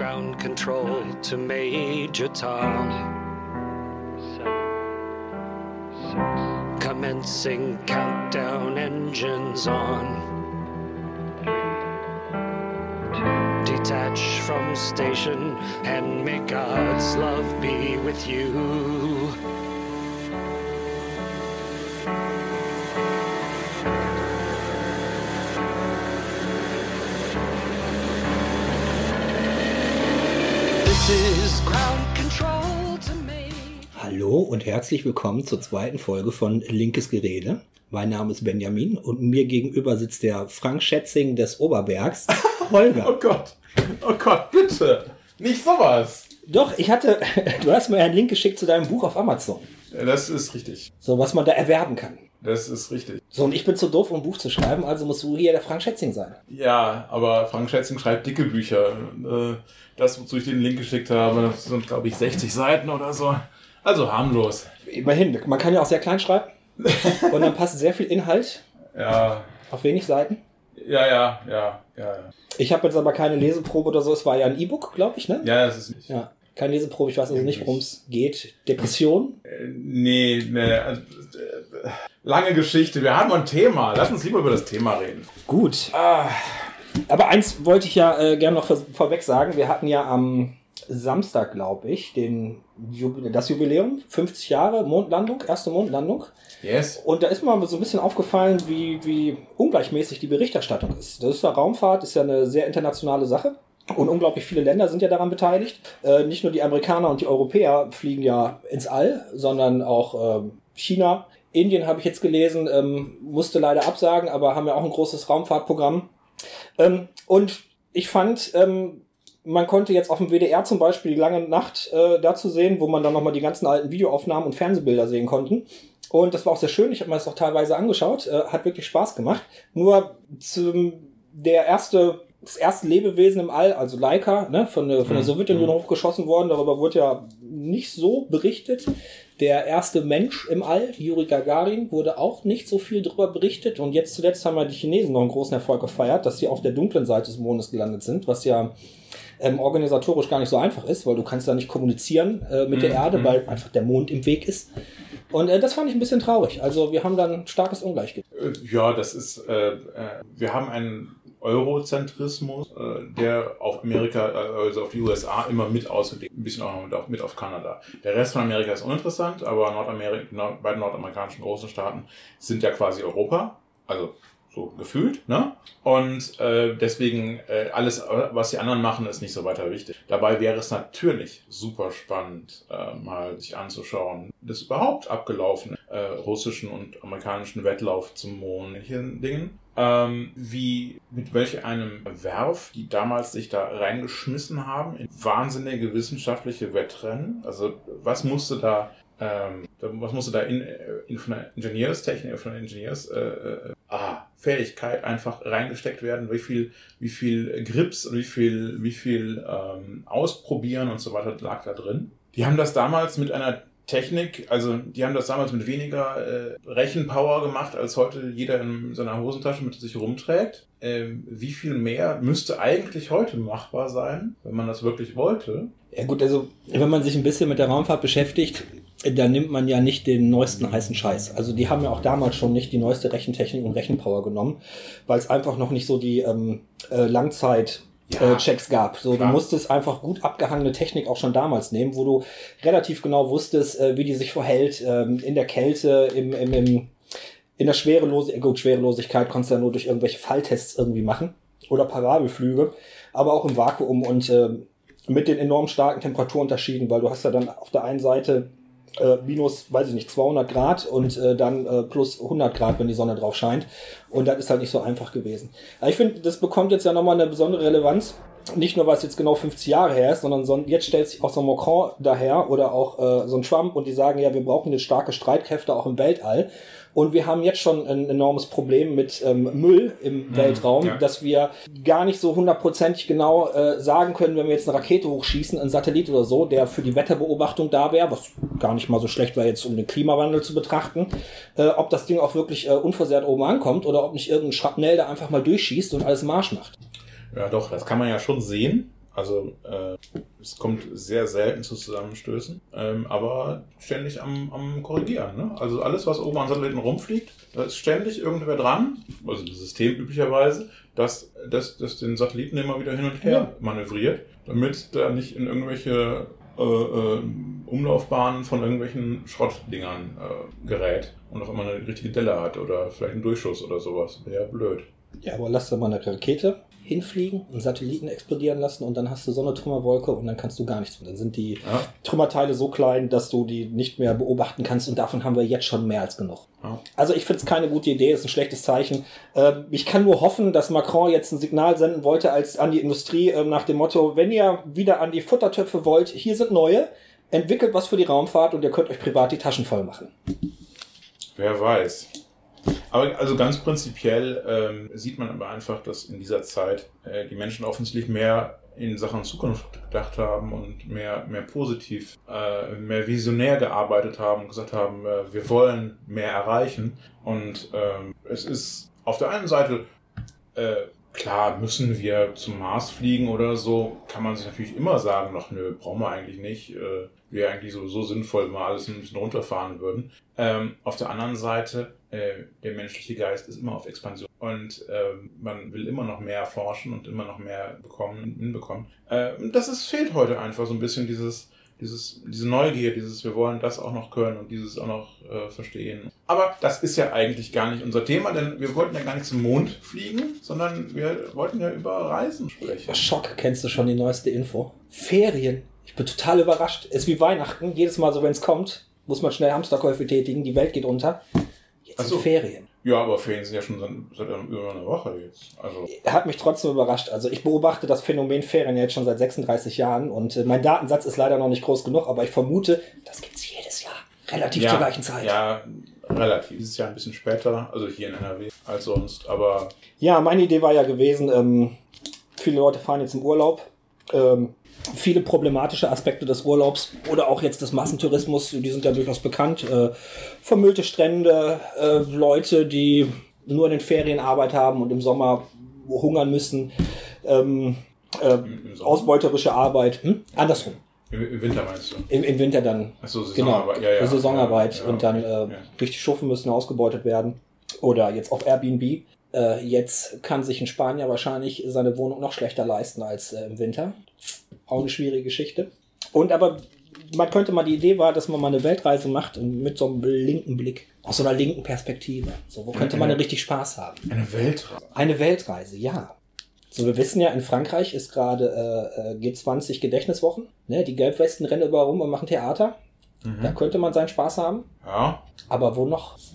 ground control to Major Tom. Commencing countdown engines on. Detach from station and may God's love be with you. Und herzlich willkommen zur zweiten Folge von Linkes Gerede. Mein Name ist Benjamin und mir gegenüber sitzt der Frank Schätzing des Oberbergs, Holger. Oh Gott. Oh Gott, bitte. Nicht sowas. Doch, ich hatte, du hast mir einen Link geschickt zu deinem Buch auf Amazon. Ja, Das ist richtig. So, was man da erwerben kann. Das ist richtig. So, und ich bin zu doof, um ein Buch zu schreiben, also musst du hier der Frank Schätzing sein. Ja, aber Frank Schätzing schreibt dicke Bücher. Äh, Das, wozu ich den Link geschickt habe, das sind, glaube ich, 60 Seiten oder so. Also harmlos. Immerhin, man kann ja auch sehr klein schreiben. Und dann passt sehr viel Inhalt Ja, auf wenig Seiten. ja, ja, ja, ja. ja. Ich habe jetzt aber keine Leseprobe oder so, es war ja ein E-Book, glaube ich, ne? Ja, das ist nicht. Ja. Keine Leseprobe, ich weiß also nicht, worum es geht. Depression? Äh, Nee, nee. Also, äh, lange Geschichte. Wir haben ein Thema. Lass uns lieber über das Thema reden. Gut. Aber eins wollte ich ja äh, gerne noch vor, vorweg sagen. Wir hatten ja am Samstag, glaube ich, den das Jubiläum, 50 Jahre Mondlandung, erste Mondlandung. Yes. Und da ist mir so ein bisschen aufgefallen, wie, wie ungleichmäßig die Berichterstattung ist. Das ist ja Raumfahrt, ist ja eine sehr internationale Sache. Und unglaublich viele Länder sind ja daran beteiligt. Äh, nicht nur die Amerikaner und die Europäer fliegen ja ins All, sondern auch ähm, China. Indien habe ich jetzt gelesen, ähm, musste leider absagen, aber haben ja auch ein großes Raumfahrtprogramm. Ähm, und ich fand, ähm, man konnte jetzt auf dem WDR zum Beispiel die lange Nacht äh, dazu sehen, wo man dann nochmal die ganzen alten Videoaufnahmen und Fernsehbilder sehen konnten. Und das war auch sehr schön. Ich habe mir das auch teilweise angeschaut. Äh, hat wirklich Spaß gemacht. Nur zum, der erste, das erste Lebewesen im All, also Laika, ne, von der, von der Sowjetunion hochgeschossen worden. Darüber wurde ja nicht so berichtet. Der erste Mensch im All, Yuri Gagarin, wurde auch nicht so viel darüber berichtet. Und jetzt zuletzt haben ja die Chinesen noch einen großen Erfolg gefeiert, dass sie auf der dunklen Seite des Mondes gelandet sind, was ja ähm, organisatorisch gar nicht so einfach ist, weil du kannst da nicht kommunizieren äh, mit der Erde, weil einfach der Mond im Weg ist. Und äh, das fand ich ein bisschen traurig. Also wir haben dann ein starkes Ungleichgewicht. Äh, Ja, das ist, äh, äh, wir haben einen Eurozentrismus, äh, der auf Amerika, also auf die USA immer mit ausgedehnt, ein bisschen auch noch mit auf, mit auf Kanada. Der Rest von Amerika ist uninteressant, aber Nordamerika, Nord, beide nordamerikanischen großen Staaten sind ja quasi Europa, also so gefühlt, ne? Und äh, deswegen äh, alles, was die anderen machen, ist nicht so weiter wichtig. Dabei wäre es natürlich super spannend, äh, mal sich anzuschauen, das überhaupt abgelaufen äh, russischen und amerikanischen Wettlauf zum Mond, solchen Dingen. Ähm, wie mit welch einem Werf die damals sich da reingeschmissen haben in wahnsinnige wissenschaftliche Wettrennen. Also was musste da ähm, was musste da in, in von der Ingenieurstechnik, von der Ingenieurs äh, äh, Fähigkeit einfach reingesteckt werden, wie viel, wie viel Grips und wie viel, wie viel ähm, Ausprobieren und so weiter lag da drin. Die haben das damals mit einer Technik, also die haben das damals mit weniger äh, Rechenpower gemacht, als heute jeder in seiner Hosentasche mit sich rumträgt. Ähm, wie viel mehr müsste eigentlich heute machbar sein, wenn man das wirklich wollte? Ja gut, also wenn man sich ein bisschen mit der Raumfahrt beschäftigt, dann nimmt man ja nicht den neuesten heißen Scheiß. Also die haben ja auch damals schon nicht die neueste Rechentechnik und Rechenpower genommen, weil es einfach noch nicht so die ähm, äh, Langzeit Ja. äh, Checks gab. So, du Klar. musstest einfach gut abgehangene Technik auch schon damals nehmen, wo du relativ genau wusstest, äh, wie die sich verhält ähm, in der Kälte, im, im, im, in der Schwerelosigkeit. Gut, Schwerelosigkeit konntest du ja nur durch irgendwelche Falltests irgendwie machen oder Parabelflüge, aber auch im Vakuum und äh, mit den enorm starken Temperaturunterschieden, weil du hast ja dann auf der einen Seite äh, minus, weiß ich nicht, 200 Grad und äh, dann äh, plus 100 Grad, wenn die Sonne drauf scheint. Und das ist halt nicht so einfach gewesen. Aber ich finde, das bekommt jetzt ja nochmal eine besondere Relevanz. Nicht nur, weil es jetzt genau 50 Jahre her ist, sondern so, jetzt stellt sich auch so ein Macron daher oder auch äh, so ein Trump und die sagen, ja, wir brauchen jetzt starke Streitkräfte auch im Weltall. Und wir haben jetzt schon ein enormes Problem mit ähm, Müll im Weltraum, ja. dass wir gar nicht so hundertprozentig genau äh, sagen können, wenn wir jetzt eine Rakete hochschießen, ein Satellit oder so, der für die Wetterbeobachtung da wäre, was gar nicht mal so schlecht wäre jetzt, um den Klimawandel zu betrachten, äh, ob das Ding auch wirklich äh, unversehrt oben ankommt oder ob nicht irgendein Schrapnell da einfach mal durchschießt und alles Marsch macht. Ja, doch, das kann man ja schon sehen. Also äh, es kommt sehr selten zu Zusammenstößen, ähm, aber ständig am, am Korrigieren. Ne? Also alles, was oben an Satelliten rumfliegt, da ist ständig irgendwer dran, also das System üblicherweise, das, das, das den Satelliten immer wieder hin und her manövriert, damit da nicht in irgendwelche äh, äh, Umlaufbahnen von irgendwelchen Schrottdingern äh, gerät und auf einmal eine richtige Delle hat oder vielleicht einen Durchschuss oder sowas. Wäre ja blöd. Ja, aber lass da mal eine Rakete hinfliegen, einen Satelliten explodieren lassen und dann hast du so eine Trümmerwolke und dann kannst du gar nichts mehr. Dann sind die Ja? Trümmerteile so klein, dass du die nicht mehr beobachten kannst und davon haben wir jetzt schon mehr als genug. Ja. Also ich finde es keine gute Idee, ist ein schlechtes Zeichen. Ähm, ich kann nur hoffen, dass Macron jetzt ein Signal senden wollte als an die Industrie ähm, nach dem Motto, wenn ihr wieder an die Futtertöpfe wollt, hier sind neue, entwickelt was für die Raumfahrt und ihr könnt euch privat die Taschen voll machen. Wer weiß. Aber also ganz prinzipiell ähm, sieht man aber einfach, dass in dieser Zeit äh, die Menschen offensichtlich mehr in Sachen Zukunft gedacht haben und mehr, mehr positiv, äh, mehr visionär gearbeitet haben und gesagt haben, äh, wir wollen mehr erreichen. Und ähm, es ist auf der einen Seite äh, klar, müssen wir zum Mars fliegen oder so, kann man sich natürlich immer sagen, noch nö, brauchen wir eigentlich nicht. Äh, Wäre eigentlich sowieso sinnvoll, wenn wir alles ein bisschen runterfahren würden. Ähm, auf der anderen Seite, äh, der menschliche Geist ist immer auf Expansion und ähm, man will immer noch mehr forschen und immer noch mehr bekommen, hinbekommen. Äh, das ist, fehlt heute einfach so ein bisschen dieses, dieses, diese Neugier, dieses, wir wollen das auch noch können und dieses auch noch äh, verstehen. Aber das ist ja eigentlich gar nicht unser Thema, denn wir wollten ja gar nicht zum Mond fliegen, sondern wir wollten ja über Reisen sprechen. Schock, kennst du schon die neueste Info? Ferien. Ich bin total überrascht. Ist wie Weihnachten. Jedes Mal so, wenn es kommt, muss man schnell Hamsterkäufe tätigen. Die Welt geht unter. Jetzt so. Ferien. Ja, aber Ferien sind ja schon seit, über einer Woche jetzt. Also, Hat mich trotzdem überrascht. Also ich beobachte das Phänomen Ferien jetzt schon seit 36 Jahren und äh, mein Datensatz ist leider noch nicht groß genug, aber ich vermute, das gibt's jedes Jahr. Relativ zur gleichen Zeit. Ja, relativ. Dieses Jahr ein bisschen später, also hier in NRW, als sonst. Aber Ja, meine Idee war ja gewesen, ähm, viele Leute fahren jetzt im Urlaub. Ähm, viele problematische Aspekte des Urlaubs oder auch jetzt des Massentourismus, die sind ja durchaus bekannt. Äh, vermüllte Strände, äh, Leute, die nur in den Ferien Arbeit haben und im Sommer hungern müssen. Ähm, äh, ausbeuterische Arbeit. Hm? Andersrum. Im, Winter meinst du? Im, Im Winter dann Achso, Genau, Saisonarbeit. ja, ja. Saisonarbeit Ja, ja, und dann äh, ja. richtig Schuffen müssen ausgebeutet werden. Oder jetzt auf Airbnb. Äh, jetzt kann sich ein Spanier wahrscheinlich seine Wohnung noch schlechter leisten als äh, im Winter. Auch eine schwierige Geschichte. Und aber man könnte mal, die Idee war, dass man mal eine Weltreise macht und mit so einem linken Blick, aus so einer linken Perspektive. So, wo könnte man denn richtig Spaß haben? Eine Weltreise. Eine Weltreise, ja. So, wir wissen ja, in Frankreich ist gerade äh, äh, G20 Gedächtniswochen. Ne? Die Gelbwesten rennen überall rum und machen Theater. Da könnte man seinen Spaß haben. Ja. Aber wo noch?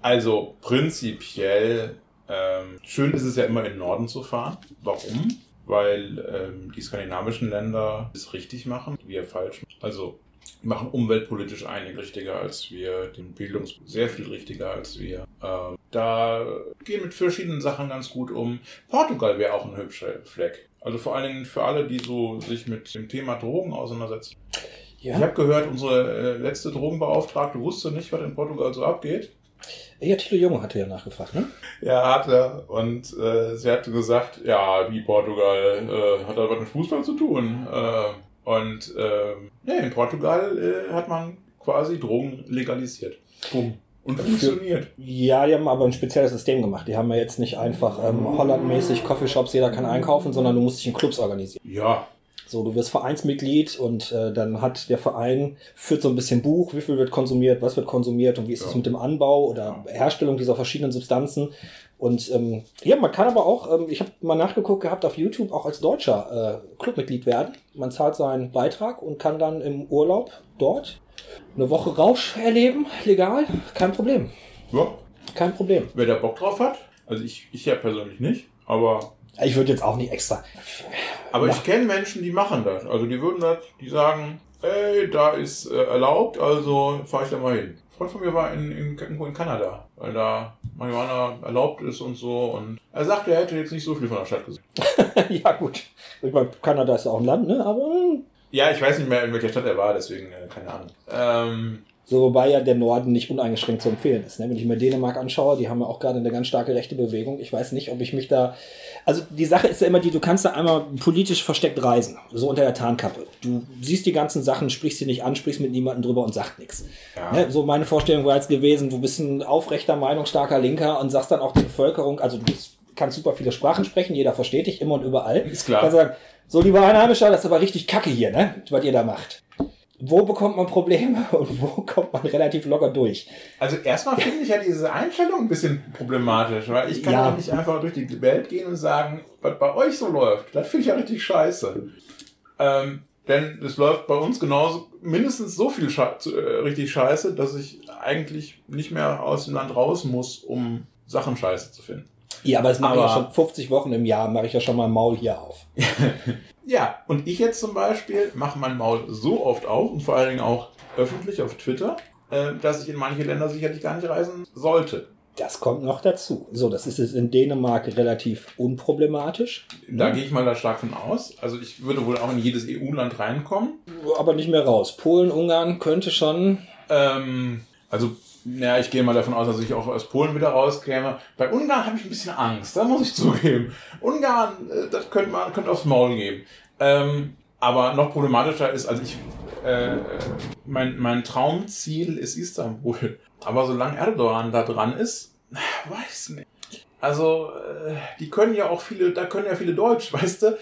Also prinzipiell ähm, schön ist es ja immer in den Norden zu fahren. Warum? Weil ähm, die skandinavischen Länder es richtig machen, wir falsch. Also machen umweltpolitisch einige richtiger als wir, den Bildungs sehr viel richtiger als wir. Ähm, da gehen mit verschiedenen Sachen ganz gut um. Portugal wäre auch ein hübscher Fleck. Also vor allen Dingen für alle, die so sich mit dem Thema Drogen auseinandersetzen. Ich Ja, habe gehört, unsere äh, letzte Drogenbeauftragte wusste nicht, was in Portugal so abgeht. Ja Tilo Junge hatte ja nachgefragt, ne? Ja, hat er. Und äh, sie hatte gesagt, ja, wie Portugal äh, hat da was mit Fußball zu tun. Äh, und ähm, ja, in Portugal äh, hat man quasi Drogen legalisiert. Bumm. Und funktioniert. Ja, die haben aber ein spezielles System gemacht. Die haben ja jetzt nicht einfach ähm, Hollandmäßig Coffeeshops, jeder kann einkaufen, sondern du musst dich in Clubs organisieren. Ja, So, du wirst Vereinsmitglied und äh, dann hat der Verein, führt so ein bisschen Buch, wie viel wird konsumiert, was wird konsumiert und wie ist es Ja. mit dem Anbau oder Herstellung dieser verschiedenen Substanzen. Und ähm, ja, man kann aber auch, ähm, ich habe mal nachgeguckt gehabt auf YouTube, auch als Deutscher äh, Clubmitglied werden. Man zahlt seinen Beitrag und kann dann im Urlaub dort eine Woche Rausch erleben, legal, kein Problem. ja. Kein Problem. Wer da Bock drauf hat, also ich, ich ja persönlich nicht, aber, Ich würde jetzt auch nicht extra. aber ich kenne Menschen, die machen das. Also die würden das, die sagen, ey, da ist äh, erlaubt, also fahre ich da mal hin. Ein Freund von mir war in, in, in Kanada, weil da Marihuana erlaubt ist und so. Und er sagte, er hätte jetzt nicht so viel von der Stadt gesehen. ja, gut. Ich meine, Kanada ist ja auch ein Land, ne? Aber Ja, ich weiß nicht mehr, in welcher Stadt er war, deswegen äh, keine Ahnung. Ähm, So, wobei ja der Norden nicht uneingeschränkt zu empfehlen ist. Ne? Wenn ich mir Dänemark anschaue, die haben ja auch gerade eine ganz starke rechte Bewegung. Ich weiß nicht, ob ich mich da. Also die Sache ist ja immer die, du kannst da einmal politisch versteckt reisen, so unter der Tarnkappe. Du siehst die ganzen Sachen, sprichst sie nicht an, sprichst mit niemandem drüber und sagst nichts. Ja. Ne? So meine Vorstellung war jetzt gewesen, du bist ein aufrechter, meinungsstarker Linker und sagst dann auch der Bevölkerung, also du bist, kannst super viele Sprachen sprechen, jeder versteht dich immer und überall. Ist klar. Kannst sagen, so lieber Einheimischer, das ist aber richtig kacke hier, ne? Was ihr da macht. Wo bekommt man Probleme und wo kommt man relativ locker durch? Also erstmal finde ich ja diese Einstellung ein bisschen problematisch, weil ich kann Ja. nicht einfach durch die Welt gehen und sagen, was bei euch so läuft. Das finde ich ja richtig scheiße. Ähm, denn es läuft bei uns genauso mindestens so viel Sche äh, richtig scheiße, dass ich eigentlich nicht mehr aus dem Land raus muss, um Sachen scheiße zu finden. Ja, aber das mache ich ja Aber- schon 50 Wochen im Jahr, mache ich ja schon mal Maul hier auf. Ja, und ich jetzt zum Beispiel mache mein Maul so oft auf und vor allen Dingen auch öffentlich auf Twitter, äh, dass ich in manche Länder sicherlich gar nicht reisen sollte. Das kommt noch dazu. So, das ist jetzt in Dänemark relativ unproblematisch, Da gehe ich mal da stark von aus. Also ich würde wohl auch in jedes EU-Land reinkommen. aber nicht mehr raus. Polen, Ungarn könnte schon. Ähm, also, naja, ich gehe mal davon aus, dass ich auch aus Polen wieder rauskäme. Bei Ungarn habe ich ein bisschen Angst, da muss ich zugeben. Ungarn, äh, das könnte man könnte aufs Maul geben. Ähm, aber noch problematischer ist, also ich, äh, mein, mein Traumziel ist Istanbul. Aber solange Erdogan da dran ist, weiß nicht. Also, äh, die können ja auch viele, da können ja viele Deutsch, weißt du?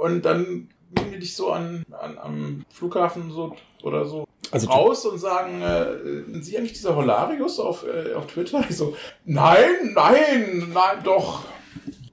Und dann nehmen die dich so an, an am Flughafen so oder so Also raus und sagen, äh, sind Sie eigentlich dieser Holarius auf, äh, auf Twitter? Ich so, nein, nein, nein, doch.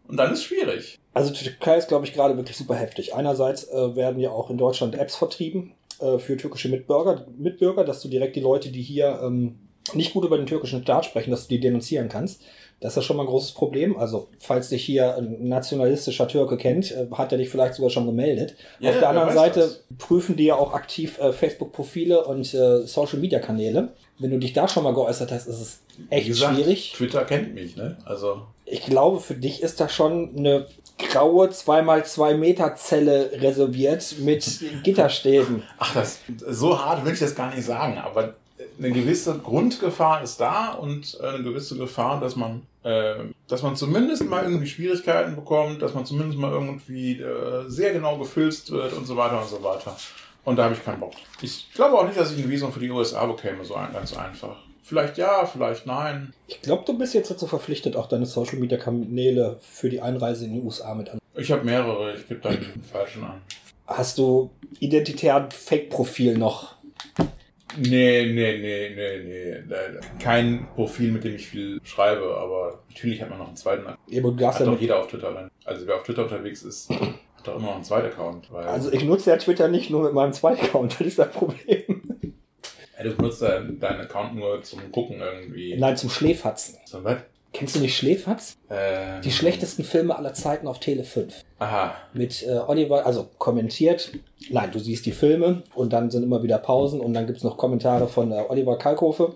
Und dann ist schwierig. Also Türkei ist, glaube ich, gerade wirklich super heftig. Einerseits äh, werden ja auch in Deutschland Apps vertrieben äh, für türkische Mitbürger, Mitbürger, dass du direkt die Leute, die hier ähm, nicht gut über den türkischen Staat sprechen, dass du die denunzieren kannst. Das ist schon mal ein großes Problem. Also, falls dich hier ein nationalistischer Türke kennt, äh, hat er dich vielleicht sogar schon gemeldet. Ja, Auf der anderen Seite das. prüfen die ja auch aktiv äh, Facebook-Profile und äh, Social-Media-Kanäle. Wenn du dich da schon mal geäußert hast, ist es echt gesagt, schwierig. Twitter kennt mich, ne? Also, Ich glaube, für dich ist da schon eine graue 2x2 Meter Zelle reserviert mit Gitterstäben. ach, das, so hart will ich das gar nicht sagen, aber eine gewisse Grundgefahr ist da und eine gewisse Gefahr, dass man, dass man zumindest mal irgendwie Schwierigkeiten bekommt, dass man zumindest mal irgendwie äh, sehr genau gefilzt wird und so weiter und so weiter. Und da habe ich keinen Bock. Ich glaube auch nicht, dass ich ein Visum für die USA bekäme, so ein, ganz einfach. Vielleicht ja, vielleicht nein. Ich glaube, du bist jetzt dazu verpflichtet, auch deine Social Media Kanäle für die Einreise in die USA mit an. Ich habe mehrere, ich gebe dann den falschen an. Hast du identitären Fake-Profil noch? Nee, nee, nee, nee, nee. Kein Profil, mit dem ich viel schreibe, aber natürlich hat man noch einen zweiten. Account. Ja, aber du darfst Hat ja doch jeder auf Twitter. Dann. Also wer auf Twitter unterwegs ist, hat doch immer noch einen zweiten Account. Weil also ich nutze ja Twitter nicht nur mit meinem zweiten Account, das ist ein Problem. ja, du benutzt deinen deinen Account nur zum Gucken irgendwie. Nein, zum Schläferzen. So, was? Kennst du nicht Schläferz? Ähm, Die schlechtesten Filme aller Zeiten auf Tele 5. Aha. mit äh, Oliver, also kommentiert. Nein, du siehst die Filme und dann sind immer wieder Pausen und dann gibt's noch Kommentare von äh, Oliver Kalkofe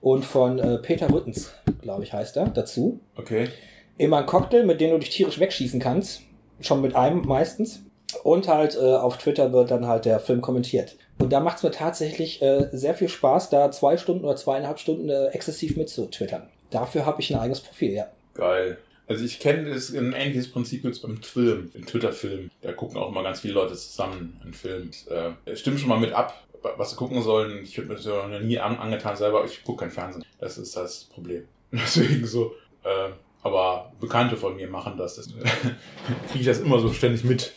und von äh, Peter Rüttens, glaube ich, heißt er, dazu. Okay. Immer ein Cocktail, mit dem du dich tierisch wegschießen kannst. Schon mit einem meistens. Und halt äh, auf Twitter wird dann halt der Film kommentiert. Und da macht's mir tatsächlich äh, sehr viel Spaß, da zwei Stunden oder zweieinhalb Stunden äh, exzessiv mitzutwittern. Dafür habe ich ein eigenes Profil, ja. Geil. Also ich kenne das ein ähnliches Prinzip jetzt beim Film, im Twitter-Film. Da gucken auch immer ganz viele Leute zusammen einen Film. Äh, stimmt schon mal mit ab, was sie gucken sollen. Ich habe mir das ja noch nie an, angetan selber. Ich gucke kein Fernsehen. Das ist das Problem. Deswegen so. Äh, aber Bekannte von mir machen das. das Kriege ich das immer so ständig mit.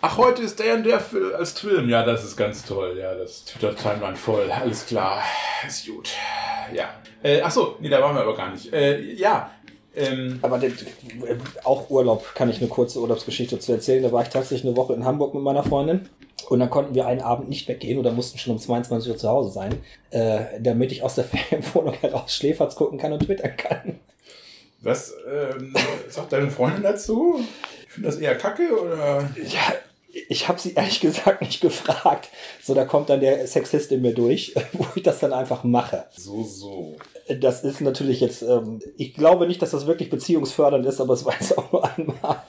Ach, heute ist der und der Fil- als Film. Ja, das ist ganz toll. Ja, das Twitter-Timeline voll. Alles klar. Ist gut. Ja. Äh, ach so, nee, da waren wir aber gar nicht. Äh, ja. Ähm, Aber den, auch Urlaub kann ich eine kurze Urlaubsgeschichte zu erzählen. Da war ich tatsächlich eine Woche in Hamburg mit meiner Freundin. Und dann konnten wir einen Abend nicht weggehen oder mussten schon um 22 Uhr zu Hause sein, äh, damit ich aus der Ferienwohnung heraus Schläferz gucken kann und twittern kann. Was ähm, sagt deine Freundin dazu? Ich finde das eher kacke oder? Ja, ich habe sie ehrlich gesagt nicht gefragt. So, da kommt dann der Sexist in mir durch, wo ich das dann einfach mache. So, so. Das ist natürlich jetzt, ähm, ich glaube nicht, dass das wirklich beziehungsfördernd ist, aber es war jetzt auch nur einmal.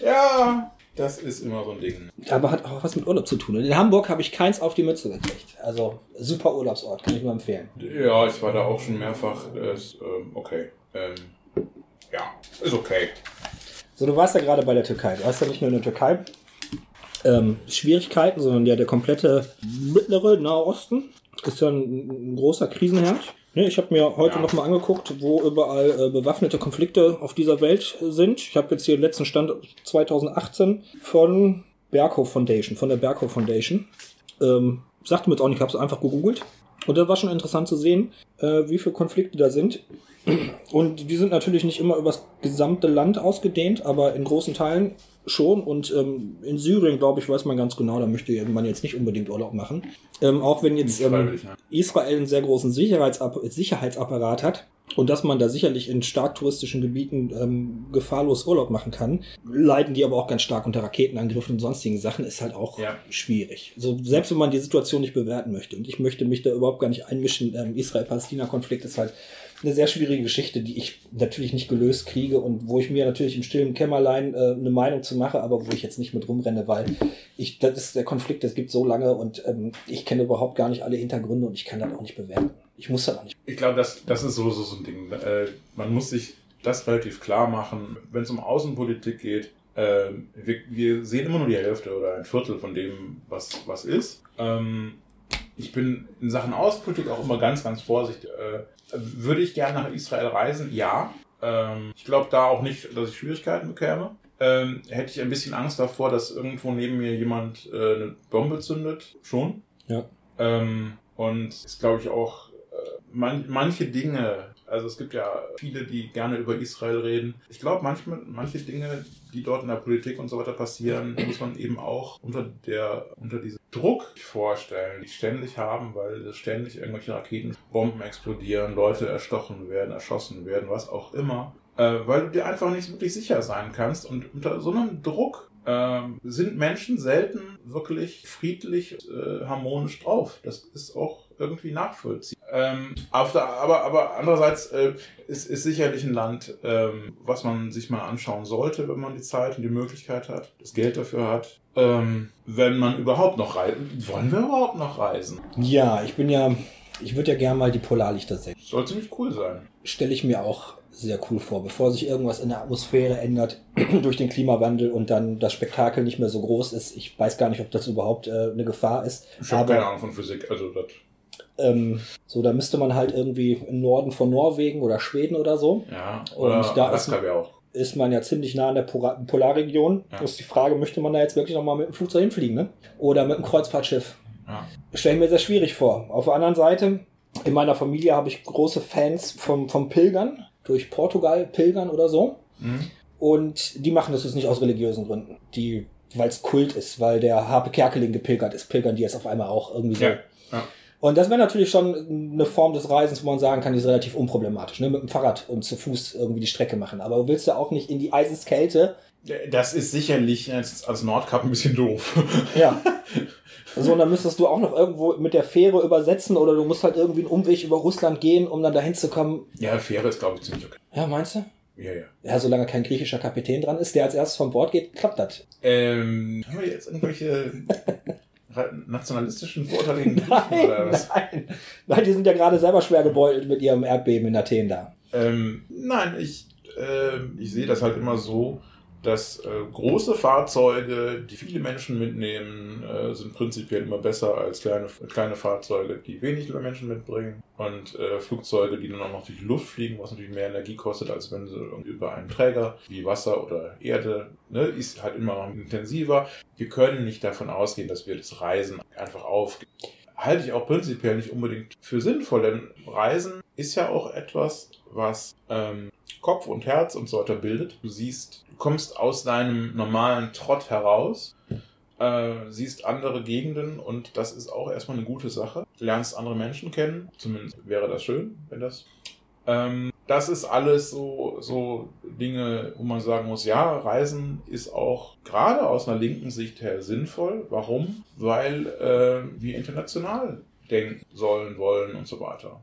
Ja, Das ist immer so ein Ding. Aber hat auch was mit Urlaub zu tun. Und in Hamburg habe ich keins auf die Mütze gekriegt. Also super Urlaubsort, kann ich nur empfehlen. Ja, ich war da auch schon mehrfach. Ist, ähm, okay. Ähm, ja, ist okay. So, du warst ja gerade bei der Türkei. Du hast ja nicht nur in der Türkei ähm, Schwierigkeiten, sondern ja der komplette mittlere Nahosten ist ja ein, ein großer Krisenherd. Ne, ich habe mir heute Ja. noch mal angeguckt, wo überall äh, bewaffnete Konflikte auf dieser Welt sind. Ich habe jetzt hier den letzten Stand 2018 von Berghof Foundation, von der Berghof Foundation. Ähm, sagte mir jetzt auch nicht, ich habe es einfach gegoogelt. Und da war schon interessant zu sehen, äh, wie viele Konflikte da sind. Und die sind natürlich nicht immer übers gesamte Land ausgedehnt, aber in großen Teilen schon. Und ähm, in Syrien, glaube ich, weiß man ganz genau, da möchte man jetzt nicht unbedingt Urlaub machen. Ähm, auch wenn jetzt ähm? Israel einen sehr großen Sicherheitsapp Sicherheitsapparat hat und dass man da sicherlich in stark touristischen Gebieten ähm, gefahrlos Urlaub machen kann, leiden die aber auch ganz stark unter Raketenangriffen und sonstigen Sachen, ist halt auch Ja. schwierig. Also selbst wenn man die Situation nicht bewerten möchte und ich möchte mich da überhaupt gar nicht einmischen, ähm, Israel-Palästina-Konflikt ist halt eine sehr schwierige Geschichte, die ich natürlich nicht gelöst kriege und wo ich mir natürlich im stillen Kämmerlein äh, eine Meinung zu mache, aber wo ich jetzt nicht mit rumrenne, weil ich, das ist der Konflikt, das gibt so lange und ähm, ich kenne überhaupt gar nicht alle Hintergründe und ich kann das auch nicht bewerten. Ich muss das auch nicht. Ich glaube, das, das ist sowieso so ein Ding. Äh, man muss sich das relativ klar machen, wenn es um Außenpolitik geht. Äh, wir, wir sehen immer nur die Hälfte oder ein Viertel von dem, was, was ist. Ähm, ich bin in Sachen Außenpolitik auch immer ganz, ganz vorsichtig. Äh, würde ich gerne nach Israel reisen? Ja. Ähm, ich glaube da auch nicht, dass ich Schwierigkeiten bekäme. Ähm, hätte ich ein bisschen Angst davor, dass irgendwo neben mir jemand äh, eine Bombe zündet? Schon. Ja. Ähm, und ist, glaube ich, auch äh, man, manche Dinge, also es gibt ja viele, die gerne über Israel reden. Ich glaube, manchmal, manche Dinge, die dort in der Politik und so weiter passieren, muss man eben auch unter der, unter diesem Druck vorstellen, die ständig haben, weil ständig irgendwelche Raketenbomben explodieren, Leute erstochen werden, erschossen werden, was auch immer. Äh, weil du dir einfach nicht wirklich sicher sein kannst und unter so einem Druck ähm, sind Menschen selten wirklich friedlich, äh, harmonisch drauf. Das ist auch irgendwie nachvollziehbar. Ähm, auf der, aber, aber andererseits äh, ist, ist sicherlich ein Land, ähm, was man sich mal anschauen sollte, wenn man die Zeit und die Möglichkeit hat, das Geld dafür hat. Ähm, wenn man überhaupt noch reisen. Wollen wir überhaupt noch reisen? Ja, ich bin ja, ich würde ja gerne mal die Polarlichter sehen. Soll ziemlich cool sein. Stelle ich mir auch sehr cool vor, bevor sich irgendwas in der Atmosphäre ändert durch den Klimawandel und dann das Spektakel nicht mehr so groß ist. Ich weiß gar nicht, ob das überhaupt äh, eine Gefahr ist. Ich habe keine Ahnung von Physik. Also das, Ähm, so, da müsste man halt irgendwie im Norden von Norwegen oder Schweden oder so. ja. Und Oder da Alaska ist-. Ist man ja ziemlich nah an der Pora- Polarregion. Ja. Das ist die Frage, möchte man da jetzt wirklich nochmal mit dem Flugzeug hinfliegen, ne? Oder mit einem Kreuzfahrtschiff? Ja. Stelle ich mir sehr schwierig vor. Auf der anderen Seite, in meiner Familie habe ich große Fans vom, vom Pilgern, durch Portugal pilgern oder so. Mhm. Und die machen das jetzt nicht aus religiösen Gründen. Die, weil es Kult ist, weil der Harpe Kerkeling gepilgert ist, pilgern die jetzt auf einmal auch irgendwie so. Ja. ja. Und das wäre natürlich schon eine Form des Reisens, wo man sagen kann, die ist relativ unproblematisch. Ne? Mit dem Fahrrad und zu Fuß irgendwie die Strecke machen. Aber du willst ja auch nicht in die Eiseskälte. Das ist sicherlich jetzt als Nordkap ein bisschen doof. Ja. So, und dann müsstest du auch noch irgendwo mit der Fähre übersetzen oder du musst halt irgendwie einen Umweg über Russland gehen, um dann dahin zu kommen. ja, Fähre ist, glaube ich, ziemlich okay. Ja, meinst du? Ja, ja. Ja, solange kein griechischer Kapitän dran ist, der als erstes von Bord geht, klappt das. Ähm, haben wir jetzt irgendwelche nationalistischen Vorurteile gegen Griechen oder was? nein. Nein, die sind ja gerade selber schwer gebeutelt mit ihrem Erdbeben in Athen da. Ähm, nein, ich, ähm, ich sehe das halt immer so, dass äh, große Fahrzeuge, die viele Menschen mitnehmen, äh, sind prinzipiell immer besser als kleine, kleine Fahrzeuge, die wenig Menschen mitbringen. Und äh, Flugzeuge, die dann auch noch durch die Luft fliegen, was natürlich mehr Energie kostet, als wenn sie über einen Träger wie Wasser oder Erde, ne, ist halt immer noch intensiver. Wir können nicht davon ausgehen, dass wir das Reisen einfach aufgeben halte ich auch prinzipiell nicht unbedingt für sinnvoll, denn Reisen ist ja auch etwas, was ähm, Kopf und Herz und so weiter bildet. Du siehst, kommst aus deinem normalen Trott heraus, äh, siehst andere Gegenden und das ist auch erstmal eine gute Sache. Lernst andere Menschen kennen, zumindest wäre das schön, wenn das. Ähm, das ist alles so, so Dinge, wo man sagen muss, ja, Reisen ist auch gerade aus einer linken Sicht her sinnvoll. Warum? Weil äh, wir international denken sollen, wollen und so weiter.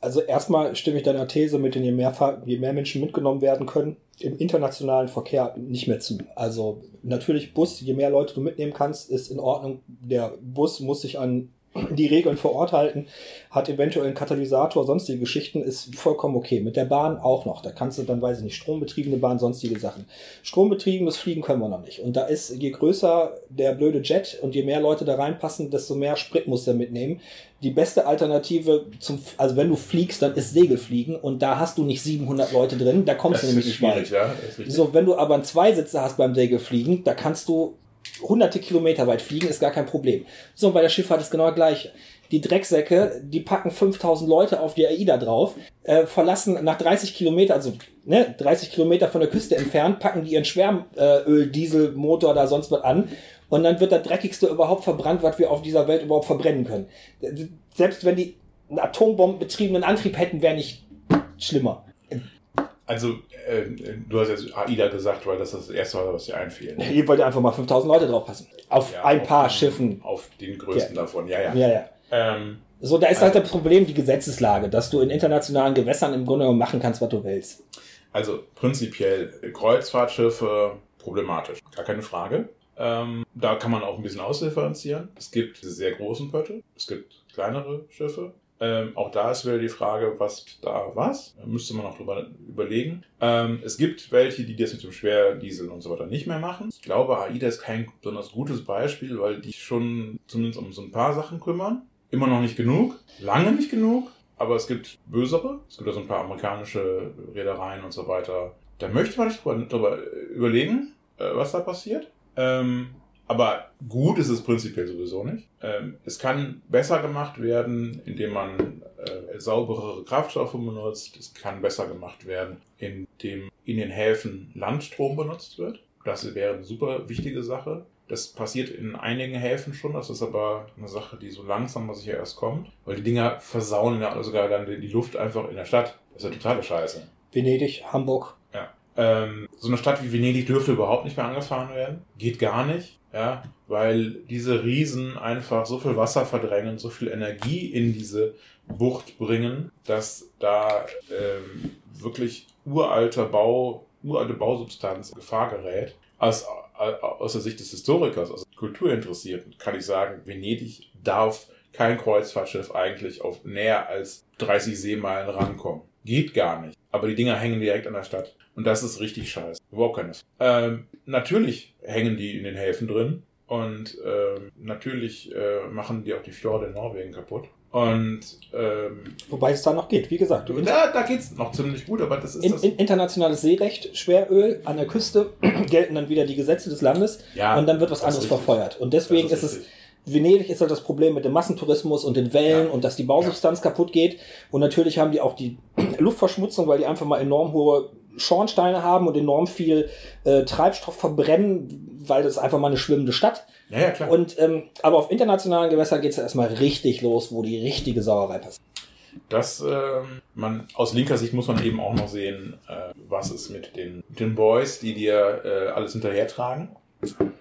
Also erstmal stimme ich deiner These mit, den je mehr, je mehr Menschen mitgenommen werden können, im internationalen Verkehr nicht mehr zu. Also natürlich Bus, je mehr Leute du mitnehmen kannst, ist in Ordnung. Der Bus muss sich an die Regeln vor Ort halten, hat eventuell einen Katalysator, sonstige Geschichten, ist vollkommen okay. Mit der Bahn auch noch. Da kannst du dann, weiß ich nicht, strombetriebene Bahn, sonstige Sachen. Strombetriebenes Fliegen können wir noch nicht. Und da ist, je größer der blöde Jet und je mehr Leute da reinpassen, desto mehr Sprit muss er mitnehmen. Die beste Alternative zum, also wenn du fliegst, dann ist Segelfliegen und da hast du nicht 700 Leute drin, da kommst Das du nämlich nicht weit. ja. So, wenn du aber einen Zweisitzer hast beim Segelfliegen, da kannst du hunderte Kilometer weit fliegen, ist gar kein Problem. So, und bei der Schifffahrt ist genau das gleiche. Die Drecksäcke, die packen 5000 Leute auf die AIDA drauf, äh, verlassen nach 30 Kilometer, also ne, 30 Kilometer von der Küste entfernt, packen die ihren Schwärmöl, Dieselmotor da sonst was an und dann wird das Dreckigste überhaupt verbrannt, was wir auf dieser Welt überhaupt verbrennen können. Selbst wenn die einen atombombenbetriebenen Antrieb hätten, wäre nicht schlimmer. Also, äh, du hast jetzt AIDA gesagt, weil das das erste war, was dir einfiel. ne? Hier wollte einfach mal 5000 Leute draufpassen. Auf Ja, ein auf paar den, Schiffen. Auf den größten Ja. davon, ja, ja. Ja, ja. Ähm, So, da ist halt das Problem, die Gesetzeslage, dass du in internationalen Gewässern im Grunde genommen machen kannst, was du willst. also prinzipiell Kreuzfahrtschiffe problematisch, gar keine Frage. Ähm, da kann man auch ein bisschen ausdifferenzieren. Es gibt diese sehr großen Pötte, es gibt kleinere Schiffe. Ähm, auch da ist wieder die Frage, was da was. Da müsste man auch drüber überlegen. Ähm, es gibt welche, die das mit dem Schwerdiesel und so weiter nicht mehr machen. Ich glaube, AIDA ist kein besonders gutes Beispiel, weil die schon zumindest um so ein paar Sachen kümmern. Immer noch nicht genug, lange nicht genug, aber es gibt bösere. Es gibt ja so ein paar amerikanische Reedereien und so weiter. Da möchte man nicht drüber, drüber überlegen, äh, was da passiert. Ähm, aber gut ist es prinzipiell sowieso nicht. Ähm, es kann besser gemacht werden, indem man äh, sauberere Kraftstoffe benutzt. Es kann besser gemacht werden, indem in den Häfen Landstrom benutzt wird. Das wäre eine super wichtige Sache. Das passiert in einigen Häfen schon. Das ist aber eine Sache, die so langsam sicher erst kommt. Weil die Dinger versauen ja sogar dann die Luft einfach in der Stadt. Das ist ja totale Scheiße. Venedig, Hamburg. Ähm, so eine Stadt wie Venedig dürfte überhaupt nicht mehr angefahren werden. Geht gar nicht. Ja, weil diese Riesen einfach so viel Wasser verdrängen, so viel Energie in diese Bucht bringen, dass da ähm, wirklich uralter Bau, uralte Bausubstanz Gefahr gerät. Aus, aus der Sicht des Historikers, aus Kulturinteressierten, kann ich sagen, Venedig darf kein Kreuzfahrtschiff eigentlich auf näher als 30 Seemeilen rankommen. Geht gar nicht. Aber die Dinger hängen direkt an der Stadt. Und das ist richtig scheiße. Überhaupt keine. Ähm, natürlich hängen die in den Häfen drin. Und ähm, natürlich äh, machen die auch die Fjorde in Norwegen kaputt. Und ähm, Wobei es da noch geht. Wie gesagt, da, da geht's noch ziemlich gut, aber das ist in, das. in, internationales Seerecht, Schweröl an der Küste gelten dann wieder die Gesetze des Landes Ja, und dann wird was anderes richtig. verfeuert. Und deswegen Das ist, ist es, Venedig ist halt das Problem mit dem Massentourismus und den Wellen Ja. und dass die Bausubstanz kaputt geht. Und natürlich haben die auch die Luftverschmutzung, weil die einfach mal enorm hohe Schornsteine haben und enorm viel äh, Treibstoff verbrennen, weil das ist einfach mal eine schwimmende Stadt. ja, ja, klar. Und ähm, aber auf internationalen Gewässern geht es ja erstmal richtig los, wo die richtige Sauerei passiert. Das, ähm, man, aus linker Sicht muss man eben auch noch sehen, äh, was ist mit den, mit den Boys, die dir äh, alles hinterhertragen.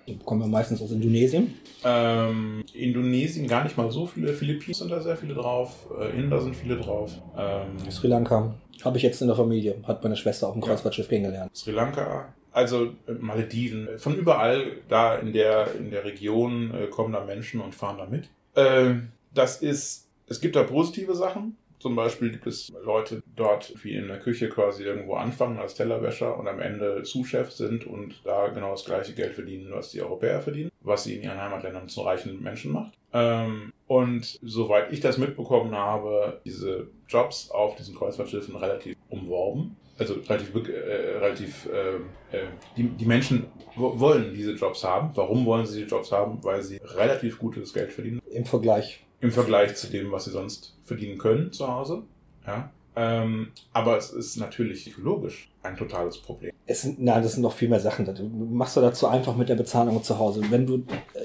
Die kommen wir meistens aus Indonesien. Ähm, Indonesien gar nicht mal so viele, Philippinen sind da sehr viele drauf, äh, Inder sind viele drauf, ähm, Sri Lanka habe ich jetzt in der Familie, hat meine Schwester auf dem Kreuzfahrtschiff kennengelernt. Sri Lanka, also äh, Malediven, von überall da in der, in der Region äh, kommen da Menschen und fahren da mit. Äh, das ist, es gibt da positive Sachen. Zum Beispiel gibt es Leute dort, wie in der Küche quasi irgendwo anfangen als Tellerwäscher und am Ende Sous-Chef sind und da genau das gleiche Geld verdienen, was die Europäer verdienen, was sie in ihren Heimatländern zu reichen Menschen macht. Ähm, und soweit ich das mitbekommen habe, diese Jobs auf diesen Kreuzfahrtschiffen relativ umworben. Also relativ, äh, relativ äh, äh, die, die Menschen wo- wollen diese Jobs haben. Warum wollen sie die Jobs haben? Weil sie relativ gutes Geld verdienen Im Vergleich. Im Vergleich zu dem, was sie sonst verdienen können zu Hause. Ja. Ähm, aber es ist natürlich psychologisch ein totales Problem. Es sind, nein, das sind noch viel mehr Sachen. Du machst du dazu einfach mit der Bezahlung zu Hause. Wenn du äh,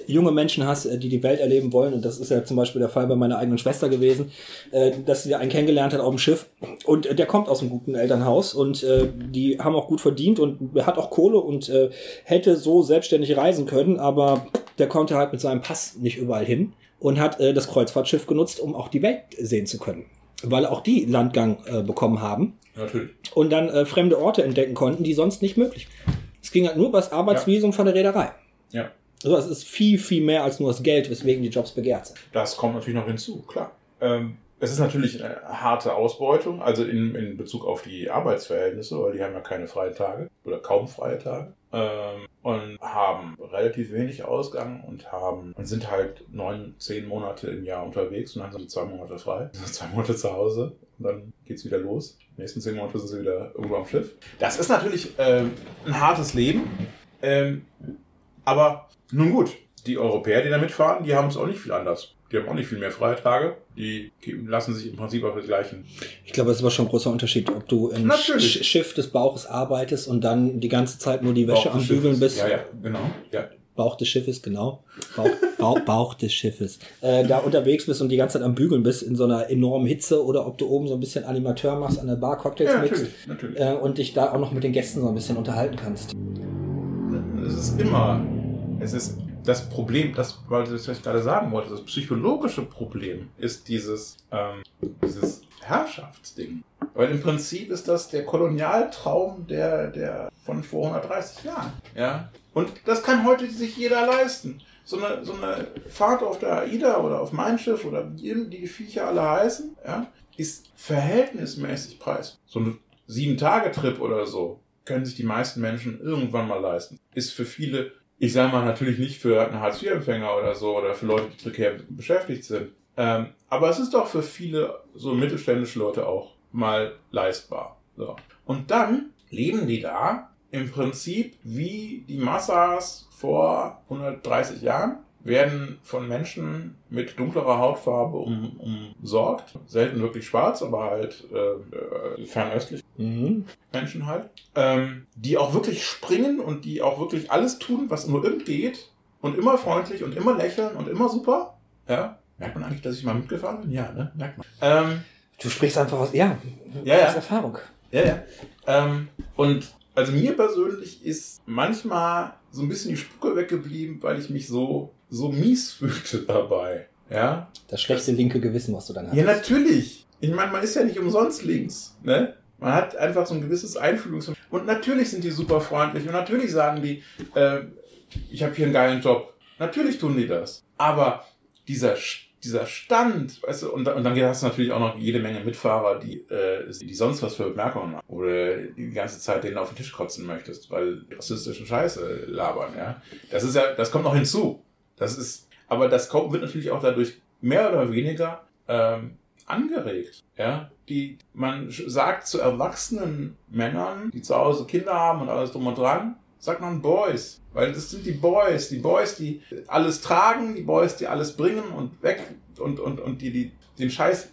junge Menschen hast, äh, die die Welt erleben wollen, und das ist ja zum Beispiel der Fall bei meiner eigenen Schwester gewesen, äh, dass sie einen kennengelernt hat auf dem Schiff und der kommt aus einem guten Elternhaus und die haben auch gut verdient und hat auch Kohle und hätte so selbstständig reisen können, aber der konnte halt mit seinem Pass nicht überall hin und hat äh, das Kreuzfahrtschiff genutzt, um auch die Welt sehen zu können. weil auch die Landgang äh, bekommen haben Natürlich. und dann äh, fremde Orte entdecken konnten, die sonst nicht möglich waren. Es ging halt nur über das Arbeitsvisum von der Reederei. Ja. Also es ist viel, viel mehr als nur das Geld, weswegen die Jobs begehrt sind. Das kommt natürlich noch hinzu, klar. Ähm, es ist natürlich eine harte Ausbeutung, also in, in Bezug auf die Arbeitsverhältnisse, weil die haben ja keine freien Tage oder kaum freie Tage ähm, und haben relativ wenig Ausgang und haben und sind halt neun, zehn Monate im Jahr unterwegs und dann sind sie zwei Monate frei, zwei Monate zu Hause und dann geht's wieder los. Die nächsten zehn Monate sind sie wieder irgendwo am Schiff. Das ist natürlich ähm, ein hartes Leben, ähm, aber nun gut, die Europäer, die da mitfahren, die haben es auch nicht viel anders. Die haben auch nicht viel mehr freie Tage. Die lassen sich im Prinzip auf das Gleichen. Ich glaube, es ist aber schon ein großer Unterschied, ob du im. Sch Schiff des Bauches arbeitest und dann die ganze Zeit nur die Wäsche Bauch am Bügeln bist. Ja, ja, genau. Ja. Bauch des Schiffes, genau. Bauch, Bauch, Bauch des Schiffes. Äh, da unterwegs bist und die ganze Zeit am Bügeln bist in so einer enormen Hitze oder ob du oben so ein bisschen Animateur machst an der Bar, Cocktails Ja, mixt natürlich, natürlich. äh, und dich da auch noch mit den Gästen so ein bisschen unterhalten kannst. Es ist immer, es ist das Problem, das, was ich gerade sagen wollte, das psychologische Problem ist dieses, ähm, dieses Herrschaftsding. Weil im Prinzip ist das der Kolonialtraum der, der von vor 130 Jahren. Ja? Und das kann heute sich jeder leisten. So eine, so eine Fahrt auf der AIDA oder auf mein Schiff oder wie die Viecher alle heißen, ja, ist verhältnismäßig preis. So ein Sieben-Tage-Trip oder so können sich die meisten Menschen irgendwann mal leisten. Ist für viele, ich sage mal natürlich nicht für einen Hartz-IV-Empfänger oder so oder für Leute, die prekär beschäftigt sind. Ähm, aber es ist doch für viele so mittelständische Leute auch mal leistbar. So. Und dann leben die da im Prinzip wie die Massas vor 130 Jahren, werden von Menschen mit dunklerer Hautfarbe um, umsorgt. Selten wirklich schwarz, aber halt äh, äh, fernöstlich. Mhm. Menschen halt, ähm, die auch wirklich springen und die auch wirklich alles tun, was nur irgend geht und immer freundlich und immer lächeln und immer super. Ja. Merkt man eigentlich, dass ich mal mitgefahren bin? Ja, ne? Merkt man. Ähm, Du sprichst einfach aus, ja, Ja, ja. aus Erfahrung. ja, ja. Ähm, und also mir persönlich ist manchmal so ein bisschen die Spucke weggeblieben, weil ich mich so, so mies fühlte dabei. Ja. Das schlechte linke Gewissen, was du dann hast. Ja, natürlich. Ich meine, man ist ja nicht umsonst links, ne? Man hat einfach so ein gewisses Einfühlungs... Und natürlich sind die super freundlich und natürlich sagen die, äh, ich habe hier einen geilen Job. Natürlich tun die das. Aber dieser, dieser Stand, weißt du, und, und dann hast du natürlich auch noch jede Menge Mitfahrer, die, äh, die sonst was für Bemerkungen machen. Oder die ganze Zeit denen auf den Tisch kotzen möchtest, weil rassistischen Scheiße labern, ja. Das ist ja, das kommt noch hinzu. Das ist, aber das kommt, wird natürlich auch dadurch mehr oder weniger ähm, angeregt. Ja, die man sagt zu erwachsenen Männern, die zu Hause Kinder haben und alles drum und dran, sagt man Boys, weil das sind die Boys, die Boys, die alles tragen, die Boys, die alles bringen und weg und und und die die den Scheiß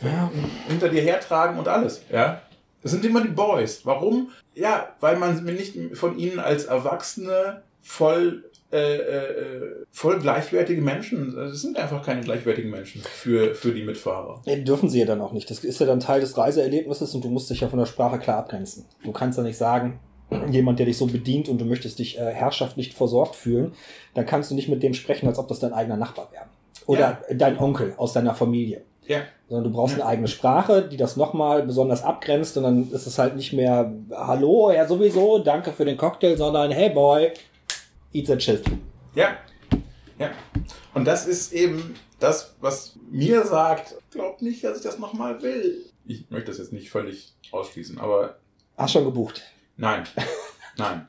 Ja, hinter dir hertragen und alles. Ja, das sind immer die Boys. Warum? Ja, weil man nicht von ihnen als Erwachsene voll äh, äh, voll gleichwertige Menschen. Es sind einfach keine gleichwertigen Menschen für, für die Mitfahrer. Nee, dürfen sie ja dann auch nicht. Das ist ja dann Teil des Reiseerlebnisses und du musst dich ja von der Sprache klar abgrenzen. Du kannst ja nicht sagen, jemand, der dich so bedient und du möchtest dich äh, herrschaftlich versorgt fühlen, dann kannst du nicht mit dem sprechen, als ob das dein eigener Nachbar wäre. Oder dein Onkel aus deiner Familie. Ja. Sondern du brauchst Ja. eine eigene Sprache, die das nochmal besonders abgrenzt und dann ist es halt nicht mehr Hallo, ja sowieso, danke für den Cocktail, sondern Hey Boy, eat the shit. Ja. Ja. Und das ist eben das, was mir sagt, glaub nicht, dass ich das nochmal will. Ich möchte das jetzt nicht völlig ausschließen, aber Hast schon gebucht. nein. Nein.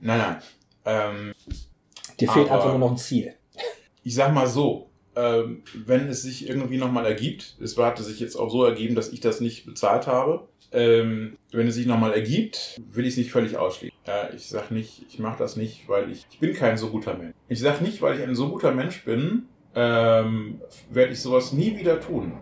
Nein, nein. Ähm, Dir fehlt einfach nur noch ein Ziel. ich sag mal so, ähm, wenn es sich irgendwie nochmal ergibt, es hatte sich jetzt auch so ergeben, dass ich das nicht bezahlt habe, ähm, wenn es sich nochmal ergibt, will ich es nicht völlig ausschließen. Ja, ich sag nicht, ich mache das nicht, weil ich, ich bin kein so guter Mensch. Ich sag nicht, weil ich ein so guter Mensch bin, ähm, werde ich sowas nie wieder tun.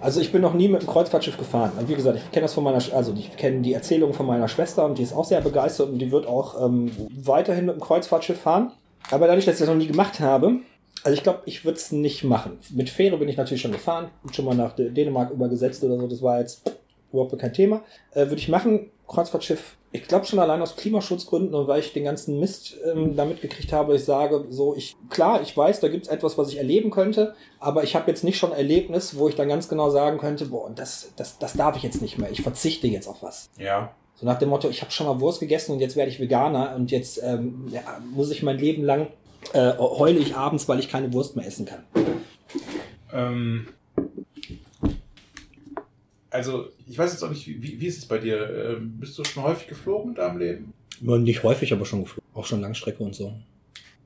Also ich bin noch nie mit einem Kreuzfahrtschiff gefahren. Wie gesagt, ich kenne das von meiner, also ich kenne die Erzählung von meiner Schwester und die ist auch sehr begeistert und die wird auch ähm, weiterhin mit einem Kreuzfahrtschiff fahren. Aber dadurch, dass ich das noch nie gemacht habe, also ich glaube, ich würde es nicht machen. Mit Fähre bin ich natürlich schon gefahren, schon mal nach Dänemark übergesetzt oder so, das war jetzt überhaupt kein Thema. Äh, würde ich machen, Kreuzfahrtschiff. Ich glaube schon allein aus Klimaschutzgründen und weil ich den ganzen Mist ähm, da mitgekriegt habe, ich sage so, ich klar, ich weiß, da gibt's etwas, was ich erleben könnte, aber ich habe jetzt nicht schon ein Erlebnis, wo ich dann ganz genau sagen könnte, boah, das, das, das darf ich jetzt nicht mehr. Ich verzichte jetzt auf was. Ja. So nach dem Motto, ich habe schon mal Wurst gegessen und jetzt werde ich Veganer und jetzt ähm, ja, muss ich mein Leben lang äh, heule ich abends, weil ich keine Wurst mehr essen kann. Ähm, also, ich weiß jetzt auch nicht, wie, wie ist es bei dir? Ähm, bist du schon häufig geflogen in deinem Leben? Nicht häufig, aber schon geflogen. Auch schon Langstrecke und so.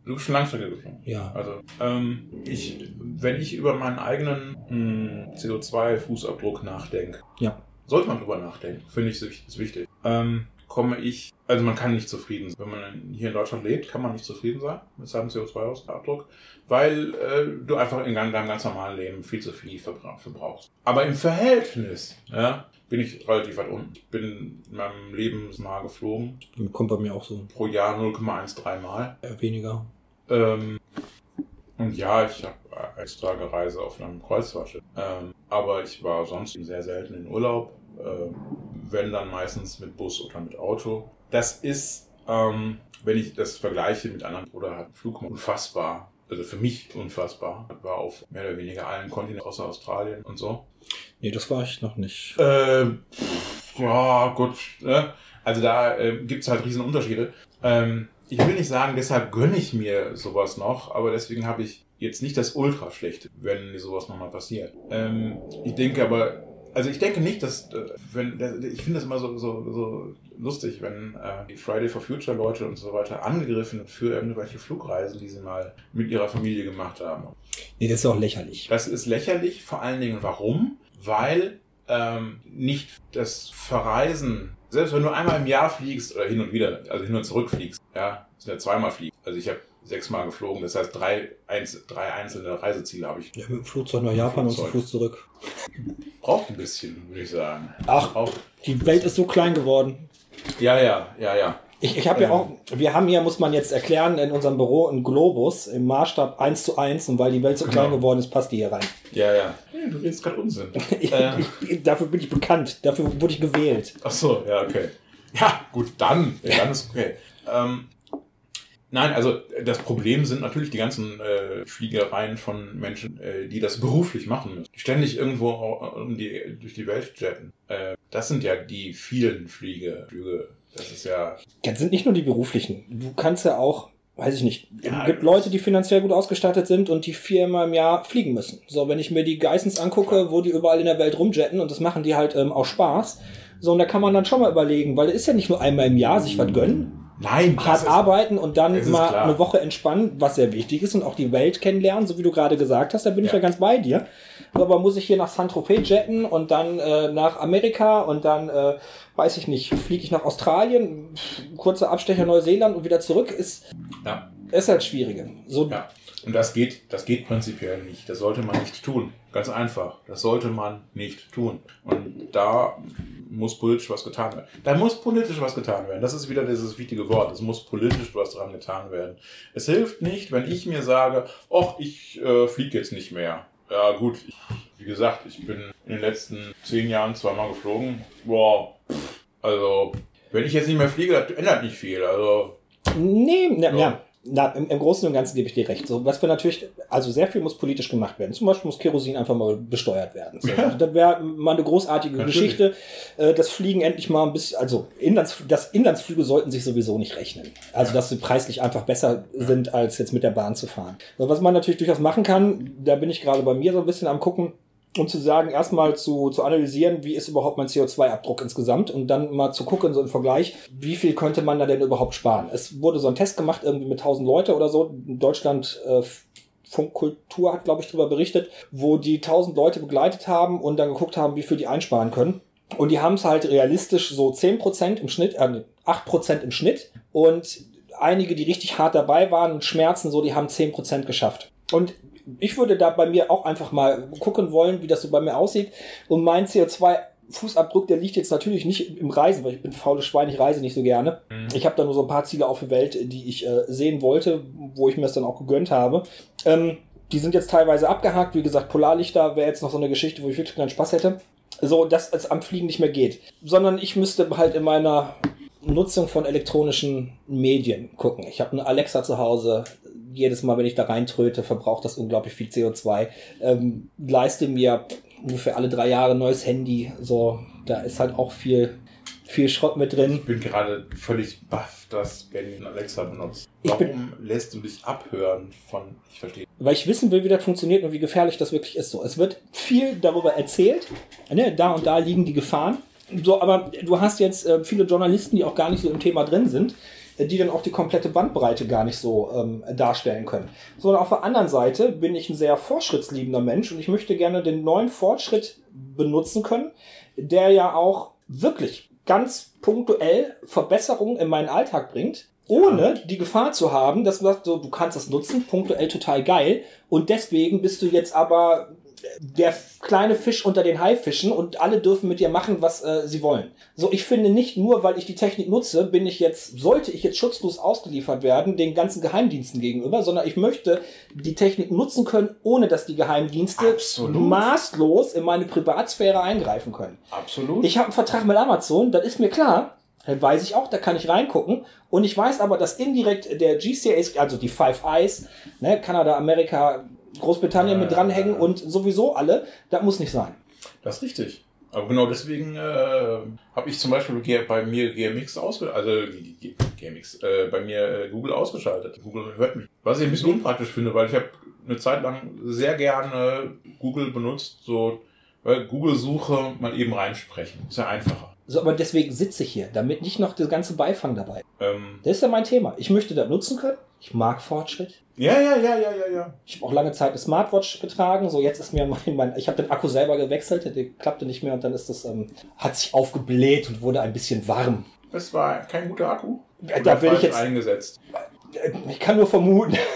Du bist schon Langstrecke geflogen. Ja. Also, ähm, ich, wenn ich über meinen eigenen hm, CO2-Fußabdruck nachdenke, Ja. sollte man drüber nachdenken, finde ich ist wichtig. Ähm, komme ich, also man kann nicht zufrieden sein. Wenn man hier in Deutschland lebt, kann man nicht zufrieden sein mit seinem CO2-Abdruck, weil äh, du einfach in deinem ganz normalen Leben viel zu viel verbra- verbrauchst. Aber im Verhältnis ja, bin ich relativ weit unten. Ich bin in meinem Leben mal geflogen, Kommt bei mir auch so pro Jahr 0,13 Mal. eher weniger. Ähm, und ja, ich habe extra gereise auf einem Kreuzfahrtschiff. Ähm, aber ich war sonst sehr selten in Urlaub. Äh, wenn dann meistens mit Bus oder mit Auto. Das ist, ähm, wenn ich das vergleiche mit anderen oder hat Flug unfassbar. Also für mich unfassbar. War auf mehr oder weniger allen Kontinenten außer Australien und so. Nee, das war ich noch nicht. Ähm, ja, gut. Ne? Also da äh, gibt's halt riesen Unterschiede. Ähm, ich will nicht sagen, deshalb gönne ich mir sowas noch, aber deswegen habe ich jetzt nicht das Ultra schlechte, wenn mir sowas nochmal passiert. Ähm, ich denke aber, also ich denke nicht, dass, äh, wenn, ich finde das immer so, so, so lustig, wenn äh, die Friday for Future Leute und so weiter angegriffen für irgendwelche Flugreisen, die sie mal mit ihrer Familie gemacht haben. Nee, das ist auch lächerlich. Das ist lächerlich, vor allen Dingen warum? Weil ähm, nicht das Verreisen, selbst wenn du einmal im Jahr fliegst oder hin und wieder, also hin und zurück fliegst, ja, sind ja zweimal fliegen. Also ich habe sechsmal geflogen, das heißt drei, einz drei einzelne Reiseziele habe ich. Ja, mit dem Flugzeug nach Japan und zu Flugzeug. Fuß zurück. Braucht ein bisschen, würde ich sagen. Ach, Braucht, die Welt ist so klein geworden. ja, ja, ja, ja. Ich, ich habe ja Ähm. auch, wir haben hier, muss man jetzt erklären, in unserem Büro einen Globus im Maßstab 1 zu 1 und weil die Welt so klein Genau. geworden ist, passt die hier rein. Ja, ja. Hey, du redest gerade Unsinn. Ich, äh, ich, dafür bin ich bekannt, dafür wurde ich gewählt. Ach so, ja, okay. Ja, gut, dann. Ja, dann ist okay. Ähm, nein, also das Problem sind natürlich die ganzen äh, Fliegereien von Menschen, äh, die das beruflich machen müssen. Die ständig irgendwo um die, durch die Welt jetten. Äh, das sind ja die vielen Fliege, Flüge. Das ist ja. Das sind nicht nur die beruflichen. Du kannst ja auch, weiß ich nicht, Ja, es gibt Leute, die finanziell gut ausgestattet sind und die viermal im Jahr fliegen müssen. So, wenn ich mir die Geissens angucke, wo die überall in der Welt rumjetten und das machen die halt ähm, auch Spaß. So, und da kann man dann schon mal überlegen, weil es ist ja nicht nur einmal im Jahr sich was gönnen, Nein, hart arbeiten und dann mal klar. eine Woche entspannen, was sehr wichtig ist und auch die Welt kennenlernen, so wie du gerade gesagt hast, da bin ich Ja. ja ganz bei dir. Aber muss ich hier nach Saint-Tropez jetten und dann äh, nach Amerika und dann, äh, weiß ich nicht, fliege ich nach Australien, kurzer Abstecher Neuseeland und wieder zurück, ist, Ja, ist halt schwieriger. So, ja. Und das geht, das geht prinzipiell nicht. Das sollte man nicht tun. Ganz einfach. Das sollte man nicht tun. Und da muss politisch was getan werden. Da muss politisch was getan werden. Das ist wieder dieses wichtige Wort. Es muss politisch was dran getan werden. Es hilft nicht, wenn ich mir sage, ach, ich äh, fliege jetzt nicht mehr. Ja gut, ich, wie gesagt, ich bin in den letzten zehn Jahren zweimal geflogen. Boah, also wenn ich jetzt nicht mehr fliege, das ändert nicht viel. Also Nee, na, ja. Na, im, Im Großen und Ganzen gebe ich dir recht. So, was wir natürlich, also sehr viel muss politisch gemacht werden. Zum Beispiel muss Kerosin einfach mal besteuert werden. So, Ja. Das wäre mal eine großartige Natürlich. Geschichte. Äh, Das Fliegen endlich mal ein bisschen, also Inlands, das Inlandsflüge sollten sich sowieso nicht rechnen. Also, dass sie preislich einfach besser sind, als jetzt mit der Bahn zu fahren. So, Was man natürlich durchaus machen kann, da bin ich gerade bei mir so ein bisschen am gucken, um zu sagen, erstmal zu, zu analysieren, wie ist überhaupt mein CO2-Abdruck insgesamt und dann mal zu gucken, so im Vergleich, wie viel könnte man da denn überhaupt sparen. Es wurde so ein Test gemacht, irgendwie mit 1000 Leute oder so. In Deutschland äh, Funkkultur hat, glaube ich, darüber berichtet, wo die 1000 Leute begleitet haben und dann geguckt haben, wie viel die einsparen können. Und die haben es halt realistisch so 10% im Schnitt, äh, nee, 8% im Schnitt. Und einige, die richtig hart dabei waren und Schmerzen, so, die haben 10% geschafft. Und ich würde da bei mir auch einfach mal gucken wollen, wie das so bei mir aussieht. Und mein CO2-Fußabdruck, der liegt jetzt natürlich nicht im Reisen, weil ich bin faules Schwein, ich reise nicht so gerne. Ich habe da nur so ein paar Ziele auf der Welt, die ich äh, sehen wollte, wo ich mir das dann auch gegönnt habe. Ähm, die sind jetzt teilweise abgehakt. Wie gesagt, Polarlichter wäre jetzt noch so eine Geschichte, wo ich wirklich keinen Spaß hätte. so dass es am Fliegen nicht mehr geht. Sondern ich müsste halt in meiner Nutzung von elektronischen Medien gucken. Ich habe eine Alexa zu Hause. Jedes Mal, wenn ich da reintröte, verbraucht das unglaublich viel CO2. Ähm, leiste mir ungefähr alle drei Jahre ein neues Handy. So, da ist halt auch viel, viel Schrott mit drin. Ich bin gerade völlig baff, dass Benny Alexa benutzt. Warum lässt du dich abhören von, ich verstehe. weil ich wissen will, wie das funktioniert und wie gefährlich das wirklich ist. So, es wird viel darüber erzählt. Ne? Da und da liegen die Gefahren. So, aber du hast jetzt äh, viele Journalisten, die auch gar nicht so im Thema drin sind, die dann auch die komplette Bandbreite gar nicht so ähm, darstellen können. Sondern auf der anderen Seite bin ich ein sehr fortschrittsliebender Mensch und ich möchte gerne den neuen Fortschritt benutzen können, der ja auch wirklich ganz punktuell Verbesserungen in meinen Alltag bringt, ohne die Gefahr zu haben, dass du sagst, so, du kannst das nutzen, punktuell total geil, und deswegen bist du jetzt aber der kleine Fisch unter den Haifischen und alle dürfen mit dir machen, was äh, sie wollen. So, ich finde nicht nur, weil ich die Technik nutze, bin ich jetzt, sollte ich jetzt schutzlos ausgeliefert werden, den ganzen Geheimdiensten gegenüber, sondern ich möchte die Technik nutzen können, ohne dass die Geheimdienste Absolut. maßlos in meine Privatsphäre eingreifen können. Absolut. Ich habe einen Vertrag mit Amazon, das ist mir klar. Dann weiß ich auch, da kann ich reingucken. Und ich weiß aber, dass indirekt der GCA, also die Five Eyes, ne, Kanada, Amerika, Großbritannien mit dranhängen und sowieso alle, das muss nicht sein. Das ist richtig. Aber genau deswegen äh, habe ich zum Beispiel bei mir GMX ausgeschaltet, also G- GMX, äh, bei mir äh, Google ausgeschaltet. Google hört mich. Was ich ein bisschen unpraktisch finde, weil ich habe eine Zeit lang sehr gerne Google benutzt, so weil Google-Suche mal eben reinsprechen. Ist ja einfacher. So, aber deswegen sitze ich hier, damit nicht noch der ganze Beifang dabei. Ähm, Das ist ja mein Thema. Ich möchte das nutzen können. Ich mag Fortschritt. ja, ja, ja, ja, ja, ja. Ich habe auch lange Zeit eine Smartwatch getragen. So, jetzt ist mir mein, mein ich habe den Akku selber gewechselt, der klappte nicht mehr und dann ist das, ähm, hat sich aufgebläht und wurde ein bisschen warm. Das war kein guter Akku. Oder da will ich jetzt- eingesetzt. Äh, Ich kann nur vermuten.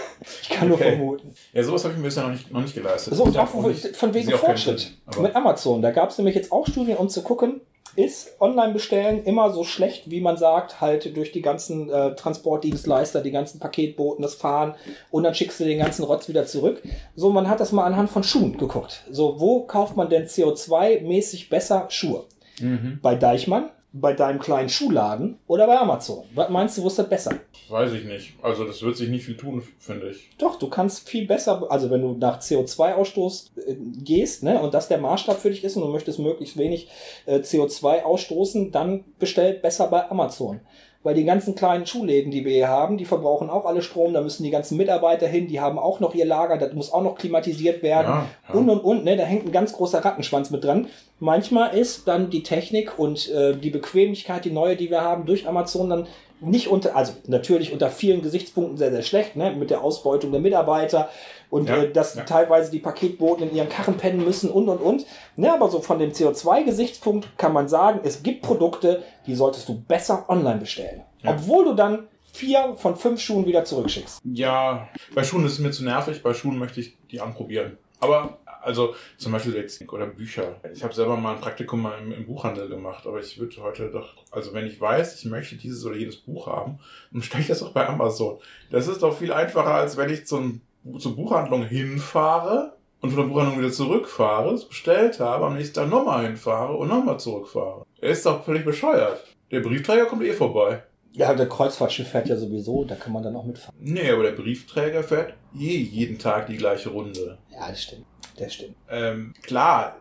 Ich kann nur Okay. vermuten. Ja, sowas habe ich mir bisher noch nicht, noch nicht geleistet. So, auch von, wegen Fortschritt. Sinn, Mit Amazon. Da gab es nämlich jetzt auch Studien, um zu gucken, ist Online-Bestellen immer so schlecht, wie man sagt, halt durch die ganzen äh, Transportdienstleister, die ganzen Paketboten, das Fahren und dann schickst du den ganzen Rotz wieder zurück. So, man hat das mal anhand von Schuhen geguckt. So, wo kauft man denn CO2-mäßig besser Schuhe? Mhm. Bei Deichmann, bei deinem kleinen Schuhladen oder bei Amazon? Was meinst du, wo ist das besser? Weiß ich nicht. Also das wird sich nicht viel tun, finde ich. Doch, du kannst viel besser, also wenn du nach CO2-Ausstoß äh, gehst, ne, und das der Maßstab für dich ist und du möchtest möglichst wenig äh, CO2 ausstoßen, dann bestell besser bei Amazon. Weil die ganzen kleinen Schuhläden, die wir hier haben, die verbrauchen auch alle Strom, da müssen die ganzen Mitarbeiter hin, die haben auch noch ihr Lager, das muss auch noch klimatisiert werden. Ja, ja. Und und und, ne, da hängt ein ganz großer Rattenschwanz mit dran. Manchmal ist dann die Technik und äh, die Bequemlichkeit, die neue, die wir haben, durch Amazon dann nicht unter, also natürlich unter vielen Gesichtspunkten sehr, sehr schlecht, ne, mit der Ausbeutung der Mitarbeiter und Ja, äh, dass ja. teilweise die Paketboten in ihren Karren pennen müssen und und und. Ne, aber so von dem CO2-Gesichtspunkt kann man sagen, es gibt Produkte, die solltest du besser online bestellen. Ja. Obwohl du dann vier von fünf Schuhen wieder zurückschickst. Ja, bei Schuhen ist es mir zu nervig. Bei Schuhen möchte ich die anprobieren. Aber also zum Beispiel jetzt oder Bücher. Ich habe selber mal ein Praktikum mal im, im Buchhandel gemacht, aber ich würde heute doch, also wenn ich weiß, ich möchte dieses oder jenes Buch haben, dann stelle ich das doch bei Amazon. Das ist doch viel einfacher, als wenn ich zum, zur Buchhandlung hinfahre und von der Buchhandlung wieder zurückfahre, es bestellt habe, am nächsten Tag nochmal hinfahre und nochmal zurückfahre. Er ist doch völlig bescheuert. Der Briefträger kommt eh vorbei. Ja, der Kreuzfahrtschiff fährt ja sowieso, da kann man dann auch mitfahren. Nee, aber der Briefträger fährt eh jeden Tag die gleiche Runde. Ja, das stimmt. Das stimmt. Ähm, klar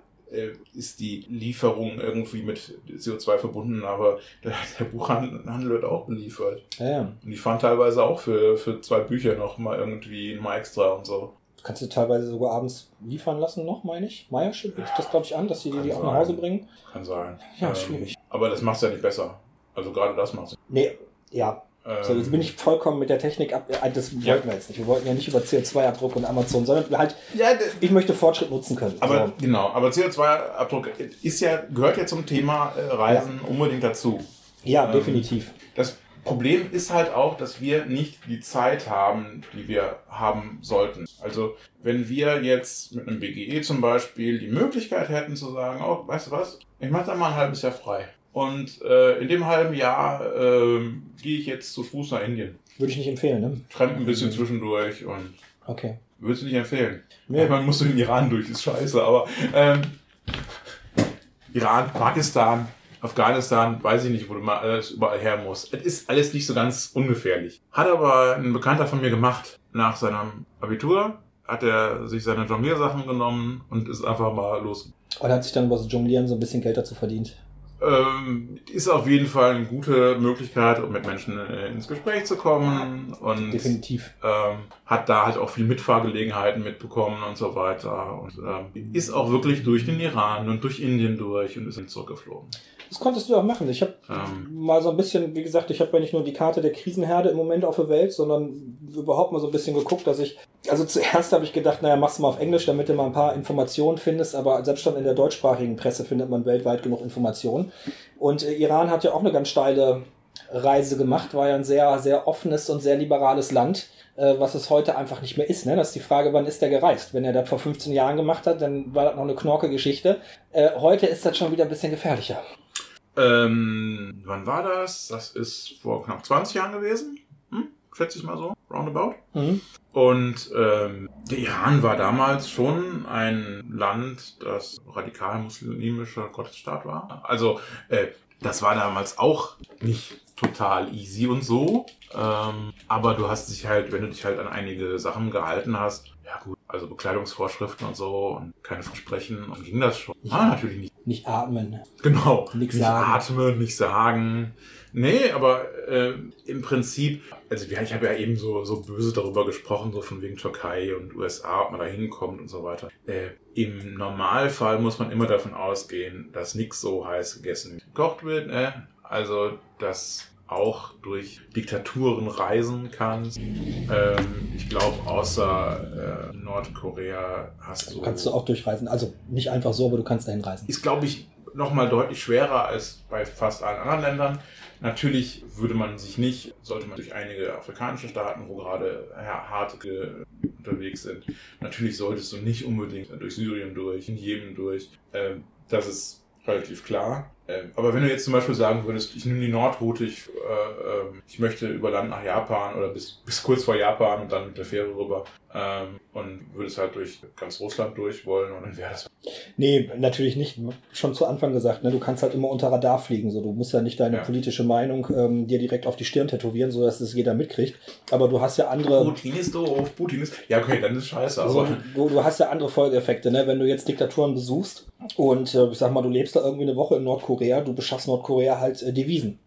ist die Lieferung irgendwie mit CO2 verbunden, aber der, der Buchhandel wird auch beliefert. Ja, ja. Und die fahren teilweise auch für, für zwei Bücher noch mal irgendwie mal extra und so. Kannst du teilweise sogar abends liefern lassen noch, meine ich. Meierschip bietet das, glaube ich, an, dass sie dir die auch nach. Hause bringen. Kann sein. Ja, schwierig. Aber das macht es ja nicht besser. Also gerade das macht es. Nee, ja. Ähm, So, jetzt bin ich vollkommen mit der Technik ab. äh, Das wollten Ja. wir jetzt nicht. Wir wollten ja nicht über CO2-Abdruck und Amazon, sondern halt, ja, ich möchte Fortschritt nutzen können. aber so. genau, aber CO2-Abdruck ist ja, gehört ja zum Thema äh, Reisen unbedingt dazu. Ja, ähm, definitiv. Das Problem ist halt auch, dass wir nicht die Zeit haben, die wir haben sollten. Also wenn wir jetzt mit einem BGE zum Beispiel die Möglichkeit hätten zu sagen, oh, weißt du was, ich mache da mal ein halbes Jahr frei. Und äh, in dem halben Jahr ähm, gehe ich jetzt zu Fuß nach Indien. Würde ich nicht empfehlen, ne? Tramp ein bisschen zwischendurch und Okay. würdest du nicht empfehlen. Nee. Man muss in den Iran durch, ist scheiße, aber ähm, Iran, Pakistan, Afghanistan, weiß ich nicht, wo du mal alles überall her musst. Es ist alles nicht so ganz ungefährlich. Hat aber ein Bekannter von mir gemacht. Nach seinem Abitur hat er sich seine Jongliersachen genommen und ist einfach mal los. Und hat sich dann über das Jonglieren so ein bisschen Geld dazu verdient. Ähm, ist auf jeden Fall eine gute Möglichkeit, um mit Menschen äh, ins Gespräch zu kommen und Definitiv. ähm, hat da halt auch viel Mitfahrgelegenheiten mitbekommen und so weiter und ähm, ist auch wirklich durch den Iran und durch Indien durch und ist dann zurückgeflogen. Das konntest du auch machen. Ich habe Ähm, mal so ein bisschen, wie gesagt, ich habe ja nicht nur die Karte der Krisenherde im Moment auf der Welt, sondern überhaupt mal so ein bisschen geguckt, dass ich, also zuerst habe ich gedacht, naja, machst du mal auf Englisch, damit du mal ein paar Informationen findest, aber selbst schon in der deutschsprachigen Presse findet man weltweit genug Informationen. Und äh, Iran hat ja auch eine ganz steile Reise gemacht, war ja ein sehr, sehr offenes und sehr liberales Land, äh, was es heute einfach nicht mehr ist. Ne? Das ist die Frage, wann ist der gereist? Wenn er das vor 15 Jahren gemacht hat, dann war das noch eine knorke Geschichte. Äh, heute ist das schon wieder ein bisschen gefährlicher. Ähm, wann war das? Das ist vor knapp 20 Jahren gewesen. Hm? Schätze ich mal so. Roundabout. Mhm. Und ähm, der Iran war damals schon ein Land, das radikal muslimischer Gottesstaat war. Also äh, das war damals auch nicht total easy und so. Ähm, aber du hast dich halt, wenn du dich halt an einige Sachen gehalten hast, ja gut, also Bekleidungsvorschriften und so und keine Versprechen, und ging das schon. Ah, natürlich nicht. Nicht atmen. Genau. Nix nicht sagen. atmen, nicht sagen. Nee, aber äh, im Prinzip, also ja, ich habe ja eben so, so böse darüber gesprochen, so von wegen Türkei und USA, ob man da hinkommt und so weiter. Äh, Im Normalfall muss man immer davon ausgehen, dass nichts so heiß gegessen gekocht wird. Ne? Also, dass auch durch Diktaturen reisen kannst. Ähm, ich glaube, außer äh, Nordkorea hast du... Kannst du auch durchreisen. Also nicht einfach so, aber du kannst dahin reisen. ist, glaube ich, nochmal deutlich schwerer als bei fast allen anderen Ländern. Natürlich würde man sich nicht, sollte man durch einige afrikanische Staaten, wo gerade ja, hart unterwegs sind, natürlich solltest du nicht unbedingt durch Syrien durch, in Jemen durch. Ähm, das ist relativ klar. Ähm, aber wenn du jetzt zum Beispiel sagen würdest, ich nehme die Nordroute, ich, äh, ähm, ich möchte über Land nach Japan oder bis, bis kurz vor Japan und dann mit der Fähre rüber ähm, und würdest halt durch ganz Russland durch wollen und dann wäre das Nee, natürlich nicht. Schon zu Anfang gesagt, ne? du kannst halt immer unter Radar fliegen. So. Du musst ja nicht deine Ja. politische Meinung ähm, dir direkt auf die Stirn tätowieren, sodass es jeder mitkriegt. Aber du hast ja andere. Putin ist doof, Putin ist. Ja, okay, dann ist scheiße. Aber du, du hast ja andere Folgeeffekte, ne? Wenn du jetzt Diktaturen besuchst und äh, ich sag mal, du lebst da irgendwie eine Woche in Nordkorea, du beschaffst Nordkorea halt äh, Devisen.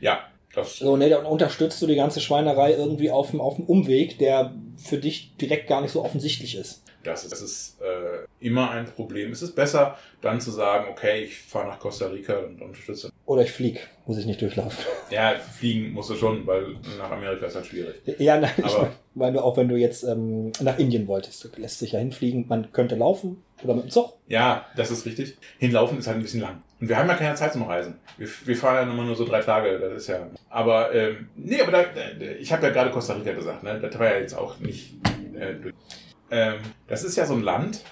ja, das. So, ne, dann unterstützt du die ganze Schweinerei irgendwie auf dem, auf dem Umweg, der für dich direkt gar nicht so offensichtlich ist. Das ist, das ist äh, immer ein Problem. Es ist besser, dann zu sagen, okay, ich fahre nach Costa Rica und unterstütze. Oder ich flieg, muss ich nicht durchlaufen. Ja, fliegen musst du schon, weil nach Amerika ist halt schwierig. Ja, nein, ich Aber- meine, auch wenn du jetzt ähm, nach Indien wolltest, du lässt sich ja hinfliegen, man könnte laufen oder mit dem Zug. Ja, das ist richtig. Hinlaufen ist halt ein bisschen lang. Und wir haben ja keine Zeit zum Reisen. Wir, wir fahren ja immer nur so drei Tage. Das ist ja. Aber ähm, nee, aber da, ich habe ja gerade Costa Rica gesagt. Ne? Das war ja jetzt auch nicht. Äh, ähm, das ist ja so ein Land,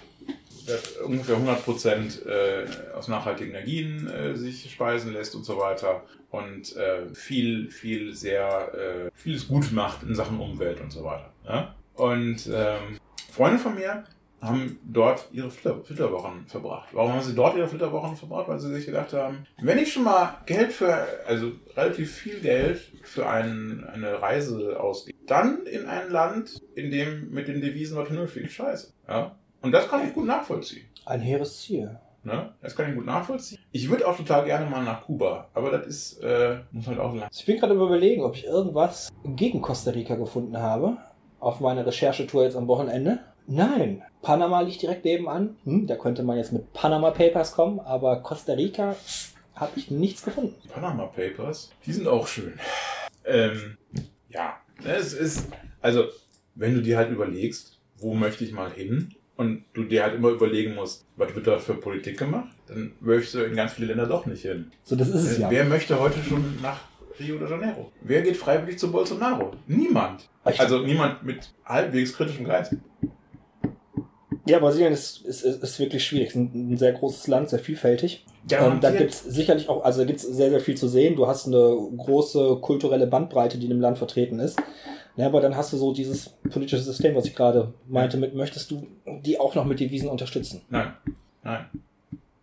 das ungefähr 100 Prozent äh, aus nachhaltigen Energien äh, sich speisen lässt und so weiter und äh, viel, viel sehr äh, vieles gut macht in Sachen Umwelt und so weiter. Ja? Und ähm, Freunde von mir haben dort ihre Flitter, Flitterwochen verbracht. Warum haben sie dort ihre Flitterwochen verbracht? Weil sie sich gedacht haben, wenn ich schon mal Geld für, also relativ viel Geld für ein, eine Reise ausgebe, dann in ein Land, in dem mit den Devisen was vernünftig scheiße. Ja? Und das kann ich gut nachvollziehen. Ein hehres Ziel. Ne? Das kann ich gut nachvollziehen. Ich würde auch total gerne mal nach Kuba, aber das ist, äh, muss halt auch lang. Ich bin gerade überlegen, ob ich irgendwas gegen Costa Rica gefunden habe. Auf meiner Recherchetour jetzt am Wochenende. Nein, Panama liegt direkt nebenan. Hm, da könnte man jetzt mit Panama Papers kommen, aber Costa Rica habe ich nichts gefunden. Panama Papers, die sind auch schön. Ähm, ja, es ist, also, wenn du dir halt überlegst, wo möchte ich mal hin, und du dir halt immer überlegen musst, was wird da für Politik gemacht, dann möchtest du in ganz viele Länder doch nicht hin. So, das ist es ja. Wer möchte heute schon nach Rio de Janeiro? Wer geht freiwillig zu Bolsonaro? Niemand. Also niemand mit halbwegs kritischem Geist. Ja, Brasilien ist, ist, ist, ist wirklich schwierig. Es ist ein, ein sehr großes Land, sehr vielfältig. Ja, ähm, da hier- gibt's sicherlich auch, also da gibt's sehr, sehr viel zu sehen. Du hast eine große kulturelle Bandbreite, die in dem Land vertreten ist. Ja, aber dann hast du so dieses politische System, was ich gerade meinte, mit möchtest du die auch noch mit Devisen unterstützen? Nein, nein.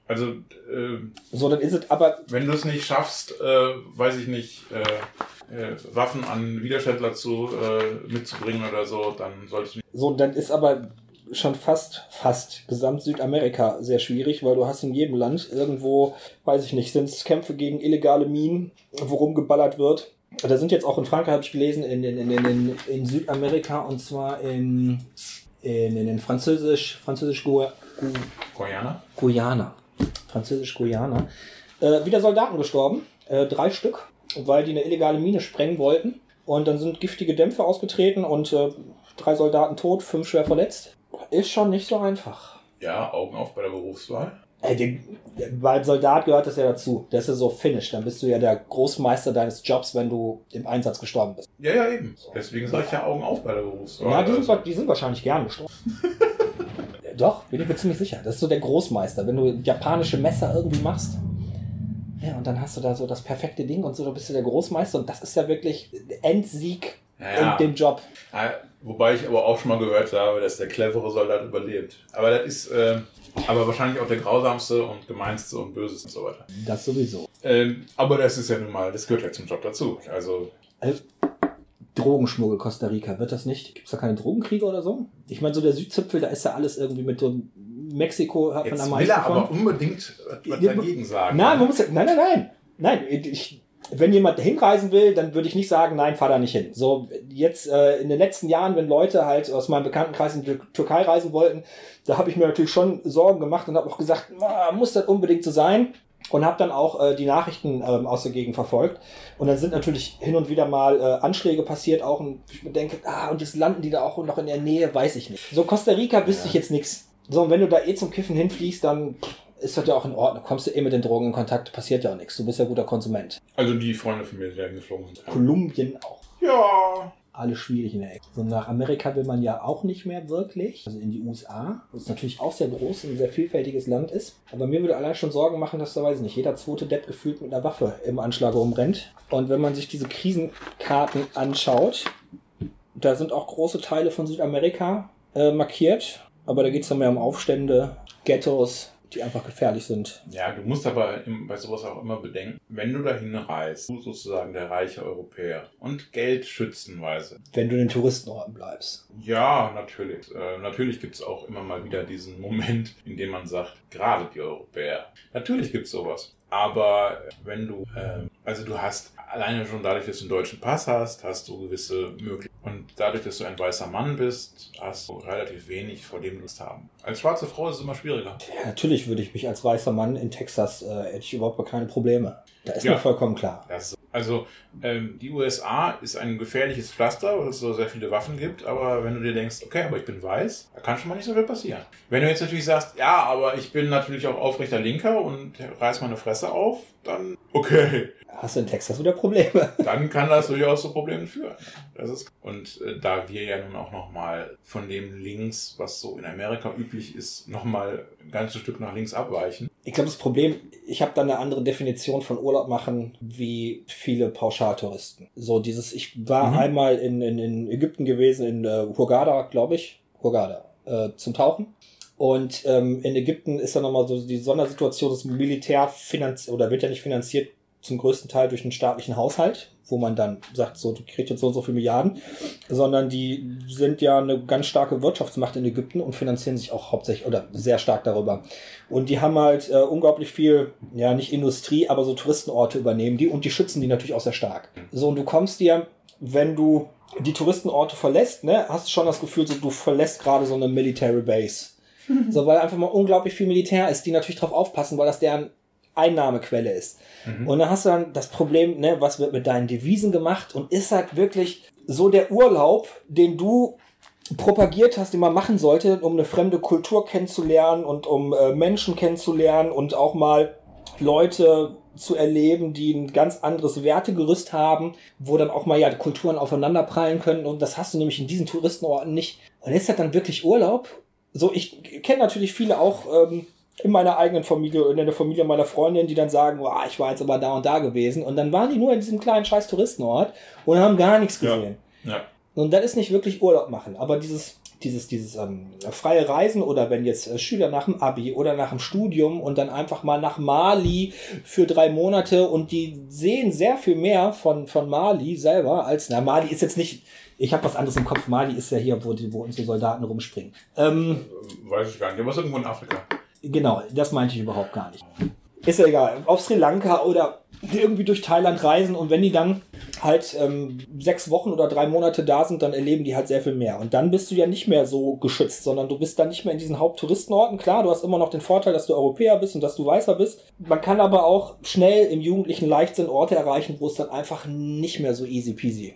Also, äh, So, dann ist es aber, wenn du es nicht schaffst, äh, weiß ich nicht, äh, äh, Waffen an Widerständler zu, äh, mitzubringen oder so, dann solltest du nicht. so, dann ist aber schon fast, fast gesamt Südamerika sehr schwierig, weil du hast in jedem Land irgendwo, weiß ich nicht, sind es Kämpfe gegen illegale Minen, worum geballert wird. Da sind jetzt auch in Frankreich, habe ich gelesen, in, in, in, in, in Südamerika und zwar in, in, in, in Französisch, Französisch Gua- Gu- Koreaner? Guyana. Französisch-Guyana. Äh, wieder Soldaten gestorben. Äh, drei Stück, weil die eine illegale Mine sprengen wollten. Und dann sind giftige Dämpfe ausgetreten und äh, drei Soldaten tot, fünf schwer verletzt. Ist schon nicht so einfach. Ja, Augen auf bei der Berufswahl. Ey, den, beim Soldat gehört das ja dazu. Das ist so Finish. Dann bist du ja der Großmeister deines Jobs, wenn du im Einsatz gestorben bist. Ja, ja, eben. Deswegen sage ich ja Augen auf bei der Berufswahl. Ja, die sind, Also, die sind wahrscheinlich gern gestorben. Doch, bin ich mir ziemlich sicher. Das ist so der Großmeister, wenn du japanische Messer irgendwie machst. Ja, und dann hast du da so das perfekte Ding und so, da bist du der Großmeister und das ist ja wirklich Endsieg Ja, in dem Job. Ja, wobei ich aber auch schon mal gehört habe, dass der clevere Soldat überlebt. Aber das ist äh, aber wahrscheinlich auch der grausamste und gemeinste und böseste und so weiter. Das sowieso. Ähm, aber das ist ja nun mal, das gehört ja zum Job dazu. Also, Also, Drogenschmuggel Costa Rica, wird das nicht? Gibt es da keine Drogenkriege oder so? Ich meine, so der Südzipfel, da ist ja alles irgendwie mit so Mexiko hat man jetzt am will meisten er von. aber unbedingt was dagegen sagen. Nein, man muss ja, nein, nein, nein. Nein, ich, wenn jemand hinreisen will, dann würde ich nicht sagen, nein, fahr da nicht hin. So, jetzt äh, in den letzten Jahren, wenn Leute halt aus meinem Bekanntenkreis in die Türkei reisen wollten, da habe ich mir natürlich schon Sorgen gemacht und habe auch gesagt, "Ah, muss das unbedingt so sein? Und habe dann auch äh, die Nachrichten ähm, aus der Gegend verfolgt. Und dann sind natürlich hin und wieder mal äh, Anschläge passiert, auch und ich mir denke, ah, und jetzt landen die da auch noch in der Nähe, weiß ich nicht. So, Costa Rica wüsste Ja. ich jetzt nichts. So, und wenn du da eh zum Kiffen hinfliegst, dann pff, ist das ja auch in Ordnung. Kommst du eh mit den Drogen in Kontakt, passiert ja auch nichts. Du bist ja guter Konsument. Also die Freunde von mir, die da hingeflogen sind. Kolumbien auch. Ja. Alles schwierig in der Ecke. So nach Amerika will man ja auch nicht mehr wirklich. Also in die USA, was natürlich auch sehr groß und ein sehr vielfältiges Land ist. Aber mir würde allein schon Sorgen machen, dass da, weiß ich nicht, jeder zweite Depp gefühlt mit einer Waffe im Anschlag rumrennt. Und wenn man sich diese Krisenkarten anschaut, da sind auch große Teile von Südamerika äh, markiert. Aber da geht es dann mehr um Aufstände, Ghettos, die einfach gefährlich sind. Ja, du musst aber bei sowas auch immer bedenken, wenn du dahin reist, du sozusagen der reiche Europäer und Geld schützenweise. Wenn du in den Touristenorten bleibst. Ja, natürlich. Äh, natürlich gibt es auch immer mal wieder diesen Moment, in dem man sagt, gerade die Europäer. Natürlich gibt es sowas. Aber wenn du, ähm, also du hast alleine schon dadurch, dass du einen deutschen Pass hast, hast du gewisse Möglichkeiten. Und dadurch, dass du ein weißer Mann bist, hast du relativ wenig, vor dem du Lust haben. Als schwarze Frau ist es immer schwieriger. Ja, natürlich würde ich mich als weißer Mann in Texas, äh, hätte ich überhaupt keine Probleme. Da ist Ja. mir vollkommen klar. Das, also ähm, die USA ist ein gefährliches Pflaster, weil es so sehr viele Waffen gibt, aber wenn du dir denkst, okay, aber ich bin weiß, da kann schon mal nicht so viel passieren. Wenn du jetzt natürlich sagst, ja, aber ich bin natürlich auch aufrechter Linker und reiß meine Fresse auf, dann okay, Hast du in Texas wieder Probleme. dann kann das durchaus zu Problemen führen. Das ist, und äh, da wir ja nun auch nochmal von dem links, was so in Amerika üblich ist, nochmal ein ganzes Stück nach links abweichen. Ich glaube, das Problem, ich habe da eine andere Definition von Urlaub machen wie viele Pauschaltouristen. So dieses, ich war Mhm. einmal in, in, in Ägypten gewesen, in äh, Hurghada, glaube ich. Hurghada, äh, zum Tauchen. Und ähm, in Ägypten ist dann nochmal so die Sondersituation, das Militär finanziert, oder wird ja nicht finanziert, zum größten Teil durch einen staatlichen Haushalt, wo man dann sagt, so, du kriegst jetzt so und so viele Milliarden, sondern die sind ja eine ganz starke Wirtschaftsmacht in Ägypten und finanzieren sich auch hauptsächlich oder sehr stark darüber. Und die haben halt äh, unglaublich viel, ja, nicht Industrie, aber so Touristenorte übernehmen die und die schützen die natürlich auch sehr stark. So, und du kommst dir, wenn du die Touristenorte verlässt, ne, hast du schon das Gefühl, so, du verlässt gerade so eine Military Base. So, weil einfach mal unglaublich viel Militär ist, die natürlich drauf aufpassen, weil das deren Einnahmequelle ist. Und dann hast du dann das Problem, ne, was wird mit deinen Devisen gemacht und ist halt wirklich so der Urlaub, den du propagiert hast, den man machen sollte, um eine fremde Kultur kennenzulernen und um äh, Menschen kennenzulernen und auch mal Leute zu erleben, die ein ganz anderes Wertegerüst haben, wo dann auch mal ja die Kulturen aufeinanderprallen können und das hast du nämlich in diesen Touristenorten nicht. Und ist das dann wirklich Urlaub? So, ich kenne natürlich viele auch ähm, in meiner eigenen Familie und in der Familie meiner Freundin, die dann sagen, wow, ich war jetzt aber da und da gewesen und dann waren die nur in diesem kleinen scheiß Touristenort und haben gar nichts Ja. gesehen. Ja. Und das ist nicht wirklich Urlaub machen, aber dieses dieses, dieses ähm, freie Reisen oder wenn jetzt äh, Schüler nach dem Abi oder nach dem Studium und dann einfach mal nach Mali für drei Monate und die sehen sehr viel mehr von, von Mali selber als, na, Mali ist jetzt nicht, ich habe was anderes im Kopf, Mali ist ja hier, wo, die, wo unsere Soldaten rumspringen. Ähm, Weiß ich gar nicht, aber es ist irgendwo in Afrika. Genau, das meinte ich überhaupt gar nicht. Ist ja egal. Auf Sri Lanka oder irgendwie durch Thailand reisen und wenn die dann halt ähm, sechs Wochen oder drei Monate da sind, dann erleben die halt sehr viel mehr. Und dann bist du ja nicht mehr so geschützt, sondern du bist dann nicht mehr in diesen Haupttouristenorten. Klar, du hast immer noch den Vorteil, dass du Europäer bist und dass du Weißer bist. Man kann aber auch schnell im jugendlichen Leichtsinn Orte erreichen, wo es dann einfach nicht mehr so easy peasy.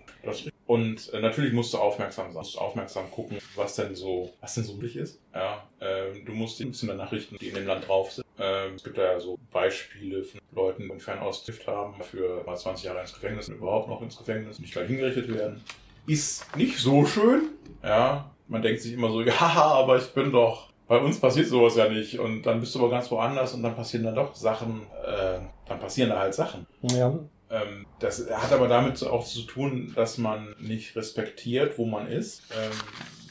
Und äh, natürlich musst du aufmerksam sein, musst du aufmerksam gucken, was denn so, was denn so üblich ist. Ja, ähm, du musst ein bisschen danach richten, die in dem Land drauf sind. Ähm, es gibt da ja so Beispiele von Leuten, die Fernost haben, für mal 20 Jahre ins Gefängnis und überhaupt noch ins Gefängnis, nicht gleich hingerichtet werden. Ist nicht so schön. Ja, man denkt sich immer so, ja, aber ich bin doch bei uns passiert sowas ja nicht und dann bist du aber ganz woanders und dann passieren dann doch Sachen, äh, dann passieren da halt Sachen. Ja. Ähm, das hat aber damit auch zu tun, dass man nicht respektiert, wo man ist. Ähm,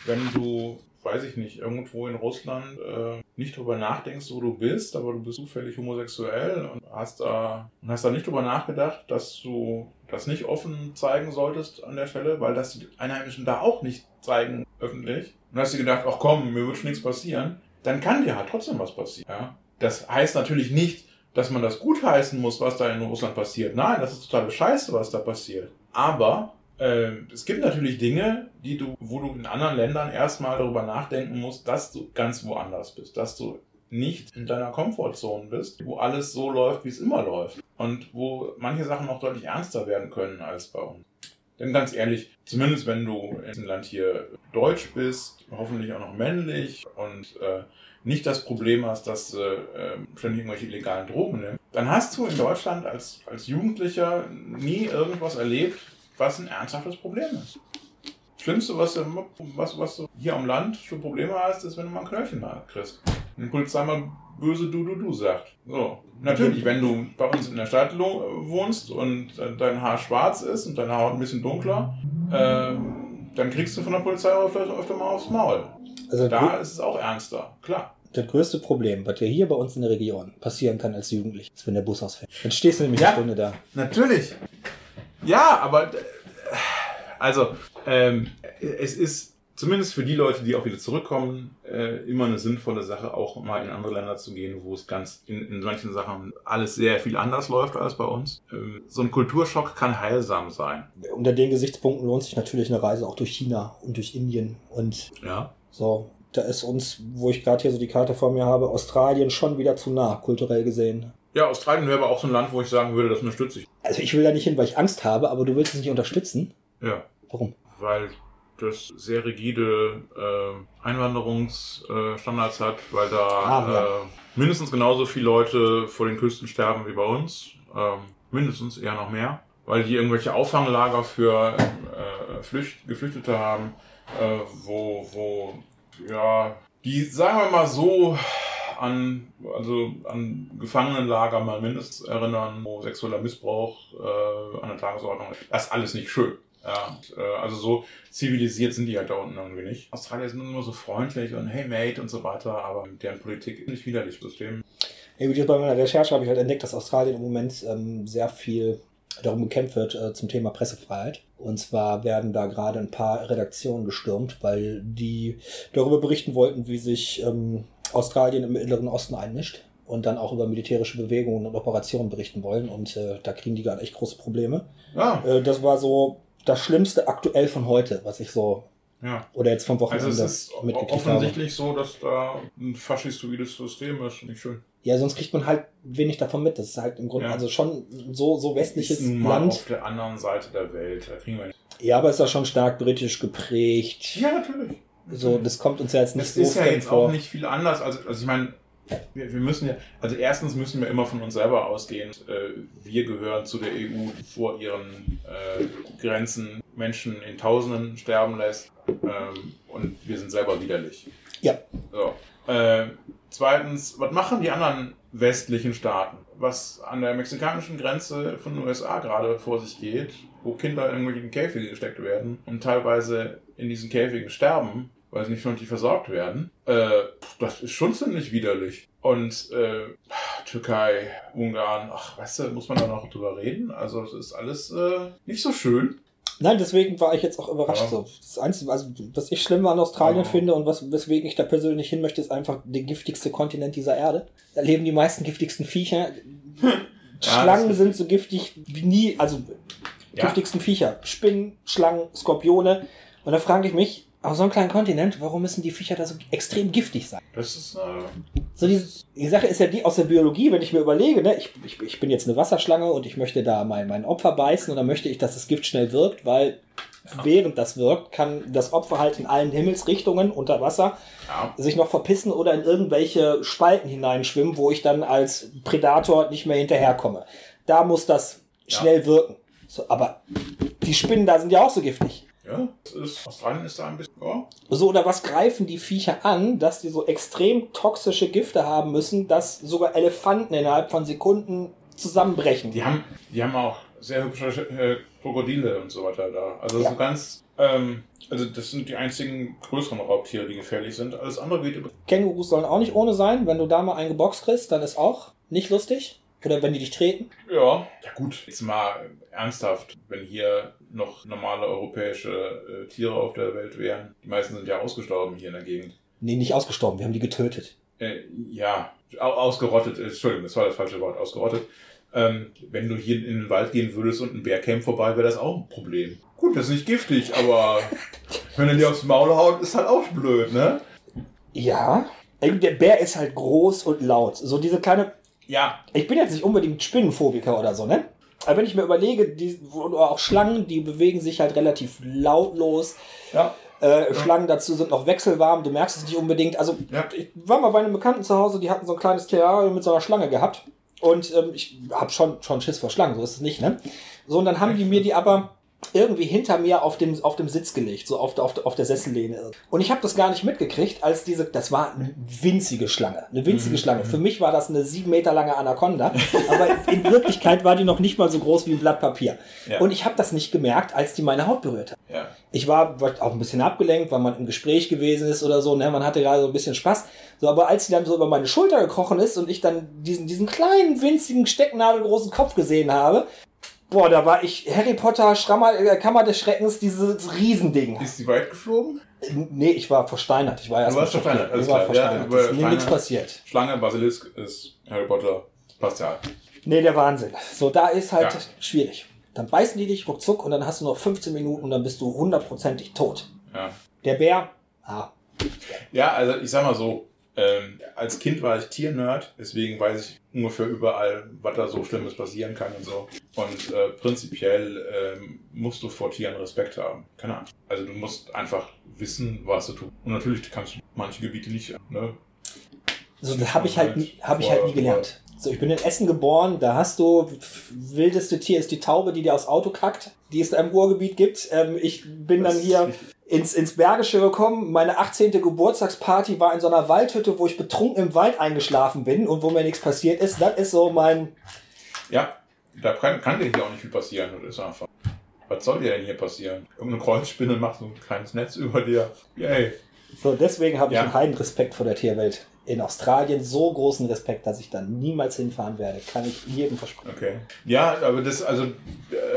wenn du, weiß ich nicht, irgendwo in Russland äh, nicht drüber nachdenkst, wo du bist, aber du bist zufällig homosexuell und hast da, und hast da nicht drüber nachgedacht, dass du das nicht offen zeigen solltest an der Stelle, weil das die Einheimischen da auch nicht zeigen öffentlich. Und hast dir gedacht, ach komm, mir wird schon nichts passieren, dann kann dir halt trotzdem was passieren. Ja? Das heißt natürlich nicht, dass man das gutheißen muss, was da in Russland passiert. Nein, das ist totale Scheiße, was da passiert. Aber äh, es gibt natürlich Dinge, die du, wo du in anderen Ländern erstmal darüber nachdenken musst, dass du ganz woanders bist, dass du nicht in deiner Komfortzone bist, wo alles so läuft, wie es immer läuft. Und wo manche Sachen noch deutlich ernster werden können als bei uns. Denn ganz ehrlich, zumindest wenn du in diesem Land hier deutsch bist, hoffentlich auch noch männlich und äh, nicht das Problem hast, dass du äh, ständig irgendwelche illegalen Drogen nimmst, dann hast du in Deutschland als, als Jugendlicher nie irgendwas erlebt, was ein ernsthaftes Problem ist. Das Schlimmste, was du, was, was du hier am Land für Probleme hast, ist, wenn du mal ein Knöllchen kriegst. Wenn die Polizei mal böse Du, Du, Du sagt. So. Natürlich, wenn du bei uns in der Stadt wohnst und dein Haar schwarz ist und deine Haut ein bisschen dunkler, äh, dann kriegst du von der Polizei öfter, öfter mal aufs Maul. Also da ist es auch ernster, klar das größte Problem, was dir hier bei uns in der Region passieren kann als Jugendlich, ist, wenn der Bus ausfällt. Dann stehst du nämlich ja, eine Stunde da. Natürlich. Ja, aber äh, also ähm, es ist zumindest für die Leute, die auch wieder zurückkommen, äh, immer eine sinnvolle Sache, auch mal in andere Länder zu gehen, wo es ganz in, in manchen Sachen alles sehr viel anders läuft als bei uns. Ähm, so ein Kulturschock kann heilsam sein. Unter den Gesichtspunkten lohnt sich natürlich eine Reise auch durch China und durch Indien und ja. so da ist uns, wo ich gerade hier so die Karte vor mir habe, Australien schon wieder zu nah, kulturell gesehen. Ja, Australien wäre aber auch so ein Land, wo ich sagen würde, das unterstütze ich. Also ich will da nicht hin, weil ich Angst habe, aber du willst es nicht unterstützen? Ja. Warum? Weil das sehr rigide äh, Einwanderungsstandards äh, hat, weil da ah, ja. äh, mindestens genauso viele Leute vor den Küsten sterben wie bei uns. Ähm, mindestens, eher noch mehr. Weil die irgendwelche Auffanglager für äh, Flücht Geflüchtete haben, äh, wo, wo ja, die, sagen wir mal so, an, also an Gefangenenlager mal mindestens erinnern, wo sexueller Missbrauch äh, an der Tagesordnung ist. Das ist alles nicht schön. Ja, und, äh, also so zivilisiert sind die halt da unten irgendwie nicht. Australier sind immer so freundlich und hey mate und so weiter, aber deren Politik ist nicht widerlich System. Ja, bei meiner Recherche habe ich halt entdeckt, dass Australien im Moment ähm, sehr viel darum gekämpft wird äh, zum Thema Pressefreiheit. Und zwar werden da gerade ein paar Redaktionen gestürmt, weil die darüber berichten wollten, wie sich ähm, Australien im Mittleren Osten einmischt und dann auch über militärische Bewegungen und Operationen berichten wollen. Und äh, da kriegen die gerade echt große Probleme. Ja. Äh, das war so das Schlimmste aktuell von heute, was ich so ja. Oder jetzt vom Wochenende also es ist offensichtlich habe. so, dass da ein faschistoides System ist. Nicht schön. Ja, sonst kriegt man halt wenig davon mit. Das ist halt im Grunde ja. also schon so, so westliches ist Land. auf der anderen Seite der Welt. Da kriegen wir nicht. Ja, aber ist ja schon stark britisch geprägt. Ja, natürlich. So, das kommt uns ja jetzt nicht das so ist ja jetzt vor. auch nicht viel anders. Also, also ich meine, wir, wir müssen ja, also erstens müssen wir immer von uns selber ausgehen. Äh, wir gehören zu der EU, die vor ihren äh, Grenzen Menschen in Tausenden sterben lässt. Ähm, und wir sind selber widerlich. Ja. So. Äh, zweitens, was machen die anderen westlichen Staaten? Was an der mexikanischen Grenze von den USA gerade vor sich geht, wo Kinder in irgendwelchen Käfige gesteckt werden und teilweise in diesen Käfigen sterben, weil sie nicht vernünftig versorgt werden, äh, das ist schon ziemlich widerlich. Und äh, Türkei, Ungarn, ach, weißt du, muss man da noch drüber reden? Also es ist alles äh, nicht so schön. Nein, deswegen war ich jetzt auch überrascht. Ja. So. Das Einzige, also, was ich schlimm an Australien Ja. finde und was, weswegen ich da persönlich hin möchte, ist einfach der giftigste Kontinent dieser Erde. Da leben die meisten giftigsten Viecher. Schlangen das sind so giftig wie nie, also giftigsten Viecher. Spinnen, Schlangen, Skorpione. Und da frage ich mich, auf so einem kleinen Kontinent, warum müssen die Viecher da so extrem giftig sein? Das ist äh, So die, die Sache ist ja die aus der Biologie, wenn ich mir überlege, ne, ich, ich, ich bin jetzt eine Wasserschlange und ich möchte da mein, mein Opfer beißen und dann möchte ich, dass das Gift schnell wirkt, weil während das wirkt, kann das Opfer halt in allen Himmelsrichtungen unter Wasser ja, sich noch verpissen oder in irgendwelche Spalten hineinschwimmen, wo ich dann als Predator nicht mehr hinterherkomme. Da muss das Ja. schnell wirken. So, aber die Spinnen da sind ja auch so giftig. Ja, das ist, Australien ist da ein bisschen, ja, So, oder was greifen die Viecher an, dass die so extrem toxische Gifte haben müssen, dass sogar Elefanten innerhalb von Sekunden zusammenbrechen? Die haben, die haben auch sehr hübsche äh, Krokodile und so weiter da. Also Ja. so ganz, ähm, also das sind die einzigen größeren Raubtiere, die gefährlich sind. Alles andere geht über. Kängurus sollen auch nicht ohne sein. Wenn du da mal einen geboxt kriegst, dann ist auch nicht lustig. Oder wenn die dich treten. Ja. Ja gut, jetzt mal ernsthaft, wenn hier noch normale europäische äh, Tiere auf der Welt wären, die meisten sind ja ausgestorben hier in der Gegend. Nee, nicht ausgestorben, wir haben die getötet. Äh, ja, au- ausgerottet, äh, Entschuldigung, das war das falsche Wort, ausgerottet. Ähm, wenn du hier in den Wald gehen würdest und ein Bär käme vorbei, wäre das auch ein Problem. Gut, das ist nicht giftig, aber wenn er dir aufs Maul haut, ist halt auch blöd, ne? Ja. Der Bär ist halt groß und laut. So diese kleine. Ja, Ich bin jetzt nicht unbedingt Spinnenphobiker oder so, ne? Aber wenn ich mir überlege, die, oder auch Schlangen, die bewegen sich halt relativ lautlos. ja, Äh, Schlangen dazu sind noch wechselwarm, du merkst es nicht unbedingt. Also, Ja. ich war mal bei einem Bekannten zu Hause, die hatten so ein kleines Terrarium mit so einer Schlange gehabt. Und ähm, ich habe schon, schon Schiss vor Schlangen, so ist es nicht, ne? So, und dann haben die mir die aber irgendwie hinter mir auf dem, auf dem Sitz gelegt, so auf, der- auf, der- auf der Sessellehne. Und ich habe das gar nicht mitgekriegt, als diese, das war eine winzige Schlange, eine winzige Schlange. Für mich war das eine sieben Meter lange Anaconda, aber in Wirklichkeit war die noch nicht mal so groß wie ein Blatt Papier. Ja. Und ich habe das nicht gemerkt, als die meine Haut berührt hat. ja. Ich war auch ein bisschen abgelenkt, weil man im Gespräch gewesen ist oder so, ne? Man hatte gerade so ein bisschen Spaß. So, aber als sie dann so über meine Schulter gekrochen ist und ich dann diesen, diesen kleinen, winzigen, stecknadelgroßen Kopf gesehen habe, boah, da war ich Harry Potter, Schrammer, äh, Kammer des Schreckens, dieses Riesending. Ist sie weit geflogen? Nee, ich war versteinert. Ich war erst warst mal versteinert, alles Ich war klar. Ja, versteinert. über ist mir nichts passiert. Schlange, Basilisk ist Harry Potter. Passt ja. Nee, der Wahnsinn. So, da ist halt Ja. schwierig. Dann beißen die dich ruckzuck und dann hast du noch 15 Minuten und dann bist du hundertprozentig tot. Ja. Der Bär, ah, Ja, also ich sag mal so, ähm, als Kind war ich Tiernerd, deswegen weiß ich ungefähr überall, was da so Schlimmes passieren kann und so. Und äh, prinzipiell ähm, musst du vor Tieren Respekt haben. Keine Ahnung. Also du musst einfach wissen, was du tust. Und natürlich kannst du manche Gebiete nicht, ne? So, das habe ich halt, nie- hab ich halt nie gelernt. So, ich bin in Essen geboren, da hast du, wildeste Tier ist die Taube, die dir aufs Auto kackt, die es da im Ruhrgebiet gibt. Ähm, ich bin Das dann hier ins, ins Bergische gekommen. Meine 18. Geburtstagsparty war in so einer Waldhütte, wo ich betrunken im Wald eingeschlafen bin und wo mir nichts passiert ist. Das ist so mein, Ja, da kann, kann dir hier auch nicht viel passieren. Das ist einfach. Was soll dir denn hier passieren? Irgendeine Kreuzspinne macht so ein kleines Netz über dir. Yay. so deswegen habe ich Ja. einen heiden Respekt vor der Tierwelt. In Australien so großen Respekt, dass ich da niemals hinfahren werde. Kann ich jedem versprechen. Okay. Ja, aber das, also,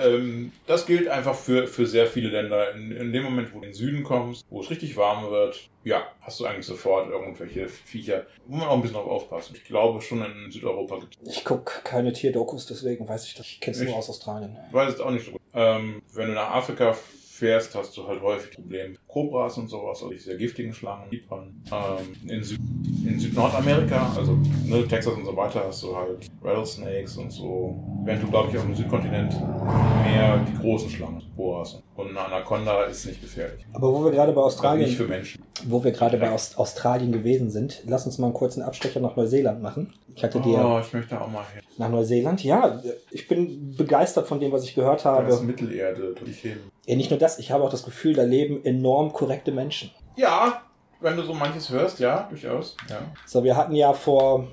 ähm, das gilt einfach für, für sehr viele Länder. In, in dem Moment, wo du in den Süden kommst, wo es richtig warm wird, ja, hast du eigentlich sofort irgendwelche Viecher, wo man auch ein bisschen drauf aufpassen. Ich glaube, schon in Südeuropa gibt es. Ich gucke keine Tierdokus, deswegen weiß ich das. Ich kenne es nur aus Australien. Ich weiß es auch nicht so gut. Ähm, wenn du nach Afrika fährst, hast du halt häufig Probleme. Kobras und sowas, also die sehr giftigen Schlangen, Vipern. Ähm, in, Süd in Südnordamerika, also ne, Texas und so weiter, hast du halt Rattlesnakes und so. Während du, glaube ich, auf dem Südkontinent mehr die großen Schlangen, Boas. Und eine Anaconda ist nicht gefährlich. Aber wo wir gerade bei Also nicht Australien, für Menschen. wo wir gerade bei Aus Australien gewesen sind, lass uns mal einen kurzen Abstecher nach Neuseeland machen. Ich hatte dir Oh, ich möchte auch mal hin. nach Neuseeland. Ja, ich bin begeistert von dem, was ich gehört habe. Mittelerde, da ich hin. Ja, nicht nur das, ich habe auch das Gefühl, da leben enorm korrekte Menschen. Ja, wenn du so manches hörst, ja, durchaus. Ja. So, wir hatten ja vor,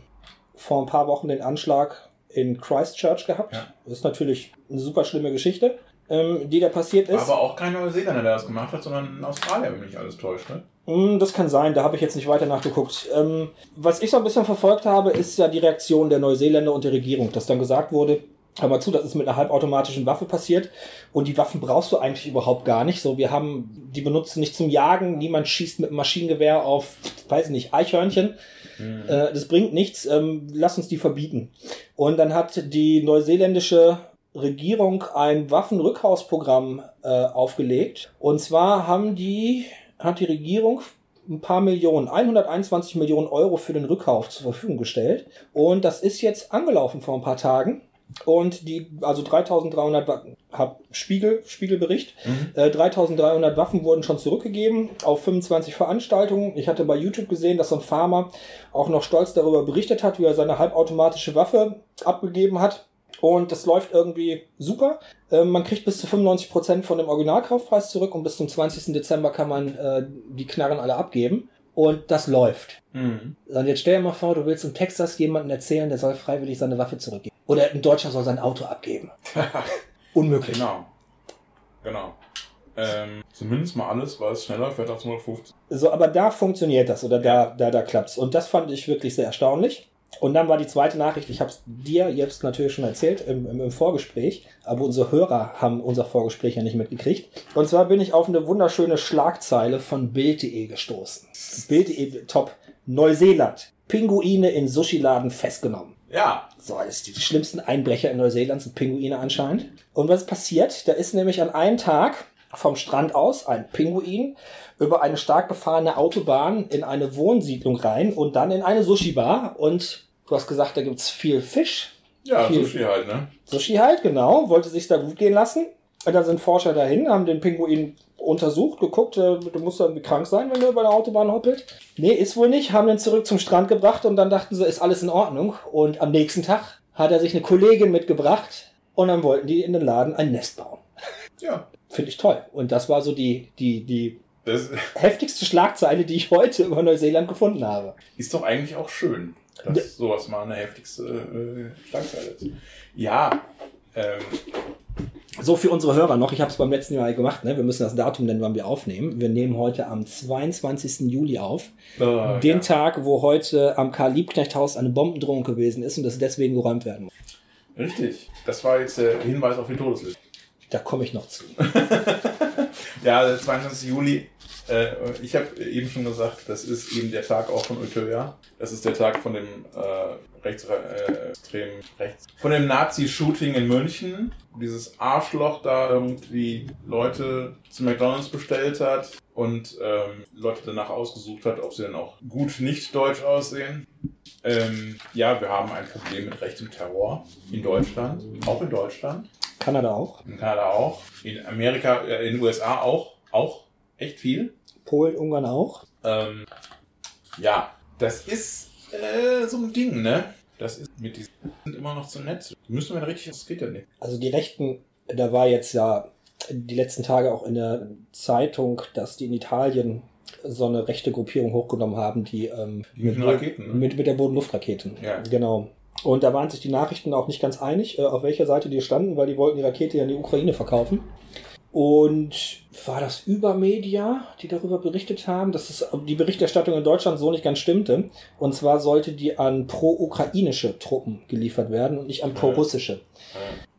vor ein paar Wochen den Anschlag in Christchurch gehabt. Ja. Das ist natürlich eine super schlimme Geschichte. ähm, die da passiert ist. Aber auch kein Neuseeländer, der das gemacht hat, sondern ein Australier, wenn mich alles täuscht, ne? Mm, Das kann sein, da habe ich jetzt nicht weiter nachgeguckt. Ähm, was ich so ein bisschen verfolgt habe, ist ja die Reaktion der Neuseeländer und der Regierung, dass dann gesagt wurde, hör mal zu, das ist mit einer halbautomatischen Waffe passiert und die Waffen brauchst du eigentlich überhaupt gar nicht. So, wir haben die benutzen nicht zum Jagen, niemand schießt mit einem Maschinengewehr auf, weiß ich nicht, Eichhörnchen. Äh, das bringt nichts, ähm, lass uns die verbieten. Und dann hat die neuseeländische Regierung ein Waffenrückhausprogramm äh, aufgelegt. Und zwar haben die, hat die Regierung ein paar Millionen, 121 Millionen Euro für den Rückkauf zur Verfügung gestellt. Und das ist jetzt angelaufen vor ein paar Tagen. Und die, also 3300 Waffen, hab Spiegel, Spiegelbericht, äh, 3300 Waffen wurden schon zurückgegeben auf 25 Veranstaltungen. Ich hatte bei YouTube gesehen, dass so ein Farmer auch noch stolz darüber berichtet hat, wie er seine halbautomatische Waffe abgegeben hat. Und das läuft irgendwie super. Ähm, man kriegt bis zu 95% von dem Originalkaufpreis zurück und bis zum 20. Dezember kann man äh, die Knarren alle abgeben. Und das läuft. Mhm. Und jetzt stell dir mal vor, du willst in Texas jemanden erzählen, der soll freiwillig seine Waffe zurückgeben. Oder ein Deutscher soll sein Auto abgeben. Unmöglich. Genau. Genau. Ähm, zumindest mal alles, weil es schneller fährt als 150. So, aber da funktioniert das oder da, da, da klappt's. Und das fand ich wirklich sehr erstaunlich. Und dann war die zweite Nachricht, ich habe es dir jetzt natürlich schon erzählt im, im, im Vorgespräch, aber unsere Hörer haben unser Vorgespräch ja nicht mitgekriegt. Und zwar bin ich auf eine wunderschöne Schlagzeile von Bild.de gestoßen. Bild.de top. Neuseeland. Pinguine in Sushi-Laden festgenommen. Ja. So, das sind die schlimmsten Einbrecher in Neuseeland sind Pinguine anscheinend. Und was passiert? Da ist nämlich an einem Tag vom Strand aus ein Pinguin über eine stark befahrene Autobahn in eine Wohnsiedlung rein und dann in eine Sushi-Bar. Und du hast gesagt, da gibt's viel Fisch. Ja, Viel- Sushi halt, ne? Sushi halt, genau. Wollte sich da gut gehen lassen. Und dann sind Forscher dahin, haben den Pinguin untersucht, geguckt, äh, du musst irgendwie krank sein, wenn du über der Autobahn hoppelt. Nee, ist wohl nicht. Haben den zurück zum Strand gebracht und dann dachten sie, ist alles in Ordnung. Und am nächsten Tag hat er sich eine Kollegin mitgebracht und dann wollten die in den Laden ein Nest bauen. Ja. Finde ich toll. Und das war so die, die, die Das heftigste Schlagzeile, die ich heute über Neuseeland gefunden habe. ist doch eigentlich auch schön, dass sowas mal eine heftigste äh, Schlagzeile ist. Ja. Ähm, So für unsere Hörer noch, ich habe es beim letzten Jahr gemacht, ne? wir müssen das Datum nennen, wann wir aufnehmen. Wir nehmen heute am 22. Juli auf. äh, Den ja. Tag, wo heute am Karl-Liebknecht-Haus eine Bombendrohung gewesen ist und das deswegen geräumt werden muss. Richtig. Das war jetzt der Hinweis auf die Todesliste. Da komme ich noch zu. Ja, der 22. Juli. Äh, ich habe eben schon gesagt, das ist eben der Tag auch von Utøya. Das ist der Tag von dem äh, rechts, äh, rechts. Von dem Nazi-Shooting in München. Dieses Arschloch da irgendwie Leute zu McDonalds bestellt hat und ähm, Leute danach ausgesucht hat, ob sie dann auch gut nicht deutsch aussehen. Ähm, ja, wir haben ein Problem mit rechtem Terror in Deutschland, auch in Deutschland. Kanada auch. In Kanada auch. In Amerika, äh, in den USA auch. Auch echt viel. Polen, Ungarn auch. Ähm, ja, das ist äh, so ein Ding, ne? Das ist mit diesen sind immer noch zu nett. Die müssen wir richtig, das geht ja nicht. Also die Rechten, da war jetzt ja die letzten Tage auch in der Zeitung, dass die in Italien so eine rechte Gruppierung hochgenommen haben, die ähm, Die mit Raketen, ne? mit, mit der Bodenluftraketen. Ja. Genau. Und da waren sich die Nachrichten auch nicht ganz einig, äh, auf welcher Seite die standen, weil die wollten die Rakete ja in die Ukraine verkaufen. Und war das Übermedia, die darüber berichtet haben, dass es, die Berichterstattung in Deutschland so nicht ganz stimmte. Und zwar sollte die an pro-ukrainische Truppen geliefert werden und nicht an pro-russische.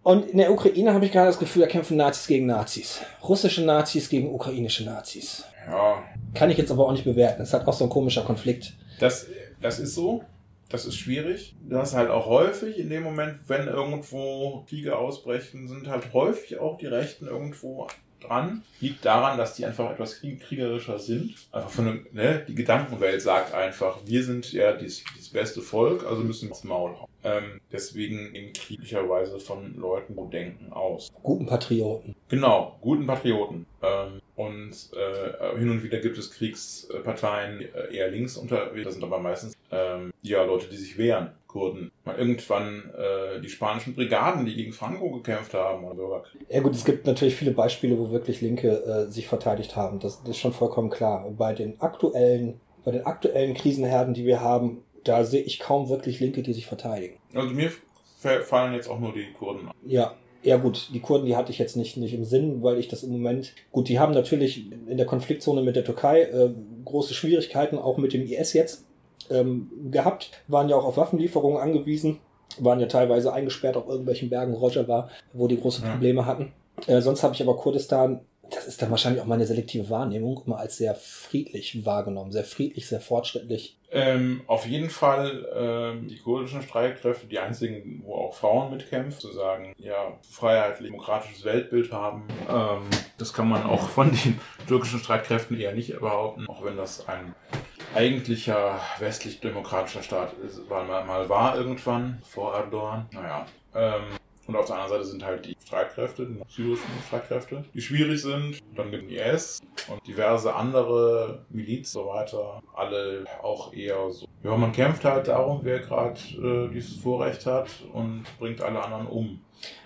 Und in der Ukraine habe ich gerade das Gefühl, da kämpfen Nazis gegen Nazis. Russische Nazis gegen ukrainische Nazis. Ja, Kann ich jetzt aber auch nicht bewerten. Das ist halt auch so ein komischer Konflikt. das, das ist so. Das ist schwierig. Das ist halt auch häufig in dem Moment, wenn irgendwo Kriege ausbrechen, sind halt häufig auch die Rechten irgendwo dran. Liegt daran, dass die einfach etwas krieg- kriegerischer sind. Einfach von dem, ne, die Gedankenwelt sagt einfach, wir sind ja das, das beste Volk, also müssen wir aufs Maul hauen. Ähm, deswegen in krieglicherweise von Leuten wo denken aus. Guten Patrioten. Genau, guten Patrioten. Ähm, und äh, hin und wieder gibt es Kriegsparteien äh, eher links unterwegs. Das sind aber meistens ähm, ja Leute, die sich wehren, Kurden. Mal irgendwann äh, die spanischen Brigaden, die gegen Franco gekämpft haben oder Bürgerkrieg. Ja gut, es gibt natürlich viele Beispiele, wo wirklich Linke äh, sich verteidigt haben. Das, das ist schon vollkommen klar. Und bei den aktuellen, bei den aktuellen Krisenherden, die wir haben, da sehe ich kaum wirklich Linke, die sich verteidigen. Also mir fallen jetzt auch nur die Kurden an. Ja, Ja gut, die Kurden, die hatte ich jetzt nicht, nicht im Sinn, weil ich das im Moment, gut, die haben natürlich in der Konfliktzone mit der Türkei äh, große Schwierigkeiten, auch mit dem IS jetzt ähm, gehabt, waren ja auch auf Waffenlieferungen angewiesen, waren ja teilweise eingesperrt auf irgendwelchen Bergen, war, wo die große Probleme hatten. Äh, sonst habe ich aber Kurdistan das ist dann wahrscheinlich auch meine selektive Wahrnehmung, immer als sehr friedlich wahrgenommen. Sehr friedlich, sehr fortschrittlich. Ähm, auf jeden Fall ähm, die kurdischen Streitkräfte, die einzigen, wo auch Frauen mitkämpfen, zu sagen, ja, freiheitlich, demokratisches Weltbild haben. Ähm, das kann man auch von den türkischen Streitkräften eher nicht behaupten, auch wenn das ein eigentlicher westlich-demokratischer Staat ist, war, mal, mal war irgendwann vor Erdogan. Naja, ähm, und auf der anderen Seite sind halt die Streitkräfte, die syrischen Streitkräfte, die schwierig sind. Dann gibt es IS und diverse andere Miliz und so weiter. Alle auch eher so. Ja, man kämpft halt darum, wer gerade äh, dieses Vorrecht hat und bringt alle anderen um.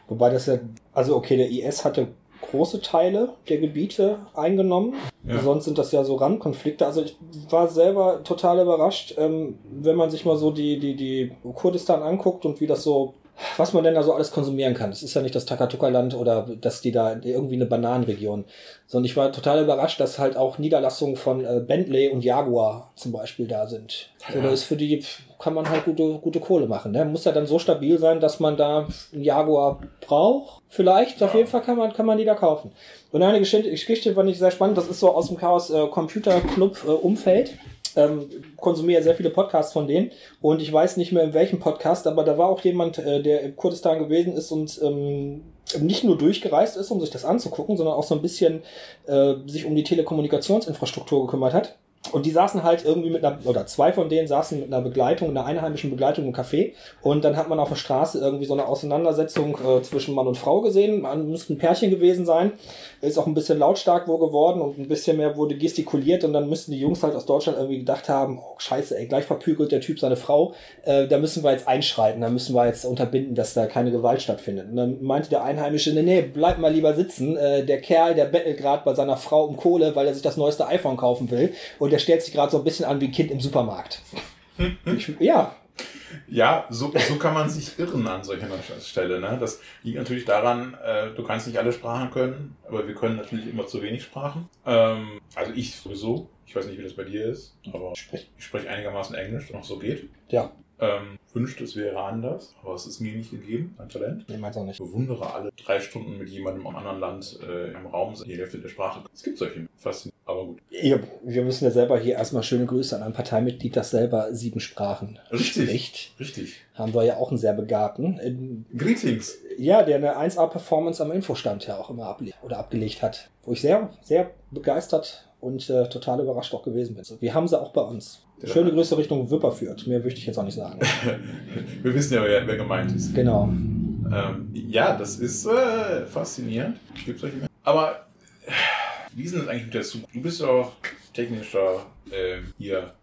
Wobei das ja, also okay, der IS hatte große Teile der Gebiete eingenommen. Ja. Sonst sind das ja so Randkonflikte. Also ich war selber total überrascht, ähm, wenn man sich mal so die, die, die Kurdistan anguckt und wie das so was man denn da so alles konsumieren kann. Das ist ja nicht das Takatuka-Land oder dass die da irgendwie eine Bananenregion. Sondern ich war total überrascht, dass halt auch Niederlassungen von äh, Bentley und Jaguar zum Beispiel da sind. Ja. So, da ist für die, kann man halt gute, gute Kohle machen. Ne? Muss ja dann so stabil sein, dass man da einen Jaguar braucht. Vielleicht, ja. auf jeden Fall kann man, kann man die da kaufen. Und eine Geschichte fand ich sehr spannend. Das ist so aus dem Chaos äh, Computer Club äh, Umfeld ähm, konsumiere sehr viele Podcasts von denen und ich weiß nicht mehr in welchem Podcast, aber da war auch jemand, äh, der in Kurdistan gewesen ist und ähm, nicht nur durchgereist ist, um sich das anzugucken, sondern auch so ein bisschen äh, sich um die Telekommunikationsinfrastruktur gekümmert hat. Und die saßen halt irgendwie mit einer, oder zwei von denen saßen mit einer Begleitung, einer einheimischen Begleitung im Café. Und dann hat man auf der Straße irgendwie so eine Auseinandersetzung äh, zwischen Mann und Frau gesehen. Man müsste ein Pärchen gewesen sein. Ist auch ein bisschen lautstark wohl geworden und ein bisschen mehr wurde gestikuliert. Und dann müssten die Jungs halt aus Deutschland irgendwie gedacht haben, oh scheiße, ey, gleich verprügelt der Typ seine Frau. Äh, da müssen wir jetzt einschreiten, da müssen wir jetzt unterbinden, dass da keine Gewalt stattfindet. Und dann meinte der Einheimische, nee, nee, bleib mal lieber sitzen. Äh, der Kerl, der bettelt gerade bei seiner Frau um Kohle, weil er sich das neueste iPhone kaufen will. Und der stellt sich gerade so ein bisschen an wie ein Kind im Supermarkt. ich, ja. Ja, so, so kann man sich irren an solcher Stelle. Ne? Das liegt natürlich daran, äh, du kannst nicht alle Sprachen können, aber wir können natürlich immer zu wenig Sprachen. Ähm, also ich sowieso. Ich weiß nicht, wie das bei dir ist, aber ich spreche einigermaßen Englisch, noch so geht. Ja. Ähm, wünschte, es wäre anders, aber es ist mir nicht gegeben, ein Talent. Ich mein's auch nicht. Ich bewundere alle drei Stunden mit jemandem im anderen Land äh, im Raum die Hälfte der Sprache. Es gibt solche faszinierend, aber gut. Ja, wir müssen ja selber hier erstmal schöne Grüße an ein Parteimitglied, das selber sieben Sprachen Richtig. spricht. Richtig. Haben wir ja auch einen sehr begabten. In, Greetings. Ja, der eine 1A-Performance am Infostand ja auch immer able oder abgelegt hat. Wo ich sehr, sehr begeistert und äh, total überrascht auch gewesen bin. Wir haben sie auch bei uns. Schöne Grüße Richtung Wipperfürth. Mehr möchte ich jetzt auch nicht sagen. Wir wissen ja, wer, wer gemeint ist. Genau. Ähm, ja, das ist äh, faszinierend. Aber äh, wie ist denn das eigentlich mit der Zukunft? Du bist doch technischer äh, hier.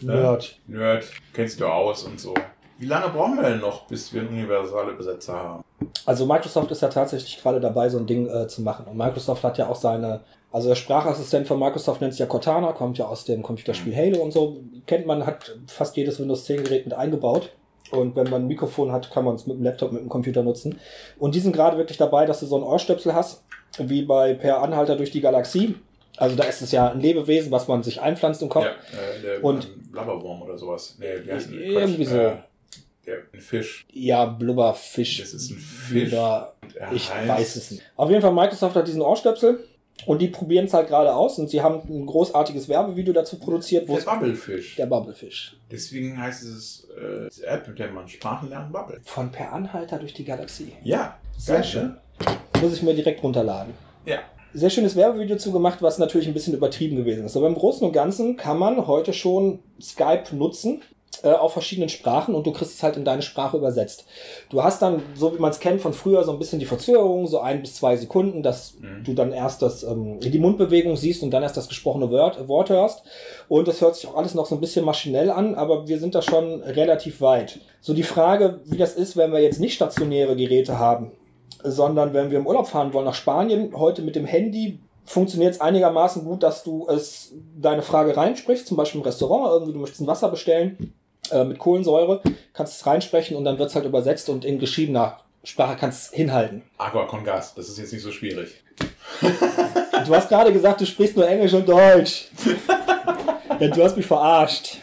Ne? Nerd. Nerd, kennst du aus und so. Wie lange brauchen wir denn noch, bis wir einen universale Besetzer haben? Also Microsoft ist ja tatsächlich gerade dabei, so ein Ding äh, zu machen. Und Microsoft hat ja auch seine also der Sprachassistent von Microsoft nennt sich ja Cortana, kommt ja aus dem Computerspiel mhm. Halo und so. Kennt man, hat fast jedes Windows 10 Gerät mit eingebaut. Und wenn man ein Mikrofon hat, kann man es mit dem Laptop, mit dem Computer nutzen. Und die sind gerade wirklich dabei, dass du so ein Ohrstöpsel hast, wie bei Per Anhalter durch die Galaxie. Also da ist es ja ein Lebewesen, was man sich einpflanzt im Kopf. Ja, äh, der und Blubberworm oder sowas. Nee, wie heißt? Irgendwie so. Äh, der, ein Fisch. Ja, Blubberfisch. Das ist ein Fisch. Blubber, ich weiß es nicht. Auf jeden Fall, Microsoft hat diesen Ohrstöpsel und die probieren es halt gerade aus und sie haben ein großartiges Werbevideo dazu produziert. Wo der Bubblefish. Der Bubblefish. Deswegen heißt es äh, diese App, mit der man Sprachen lernt, Bubble. Von Per Anhalter durch die Galaxie. Ja. Sehr schön. Muss ich mir direkt runterladen. Ja. Sehr schönes Werbevideo zu gemacht, was natürlich ein bisschen übertrieben gewesen ist. Aber im Großen und Ganzen kann man heute schon Skype nutzen äh, auf verschiedenen Sprachen und du kriegst es halt in deine Sprache übersetzt. Du hast dann, so wie man es kennt von früher, so ein bisschen die Verzögerung, so ein bis zwei Sekunden, dass mhm. du dann erst das, ähm, die Mundbewegung siehst und dann erst das gesprochene Wort, Wort hörst. Und das hört sich auch alles noch so ein bisschen maschinell an, aber wir sind da schon relativ weit. So die Frage, wie das ist, wenn wir jetzt nicht stationäre Geräte haben, sondern wenn wir im Urlaub fahren wollen nach Spanien, heute mit dem Handy funktioniert es einigermaßen gut, dass du es deine Frage reinsprichst, zum Beispiel im Restaurant, irgendwie du möchtest ein Wasser bestellen äh, mit Kohlensäure, kannst es reinsprechen und dann wird es halt übersetzt und in geschriebener Sprache kannst hinhalten. Agua con Gas, das ist jetzt nicht so schwierig. Du hast gerade gesagt, du sprichst nur Englisch und Deutsch. ja, du hast mich verarscht.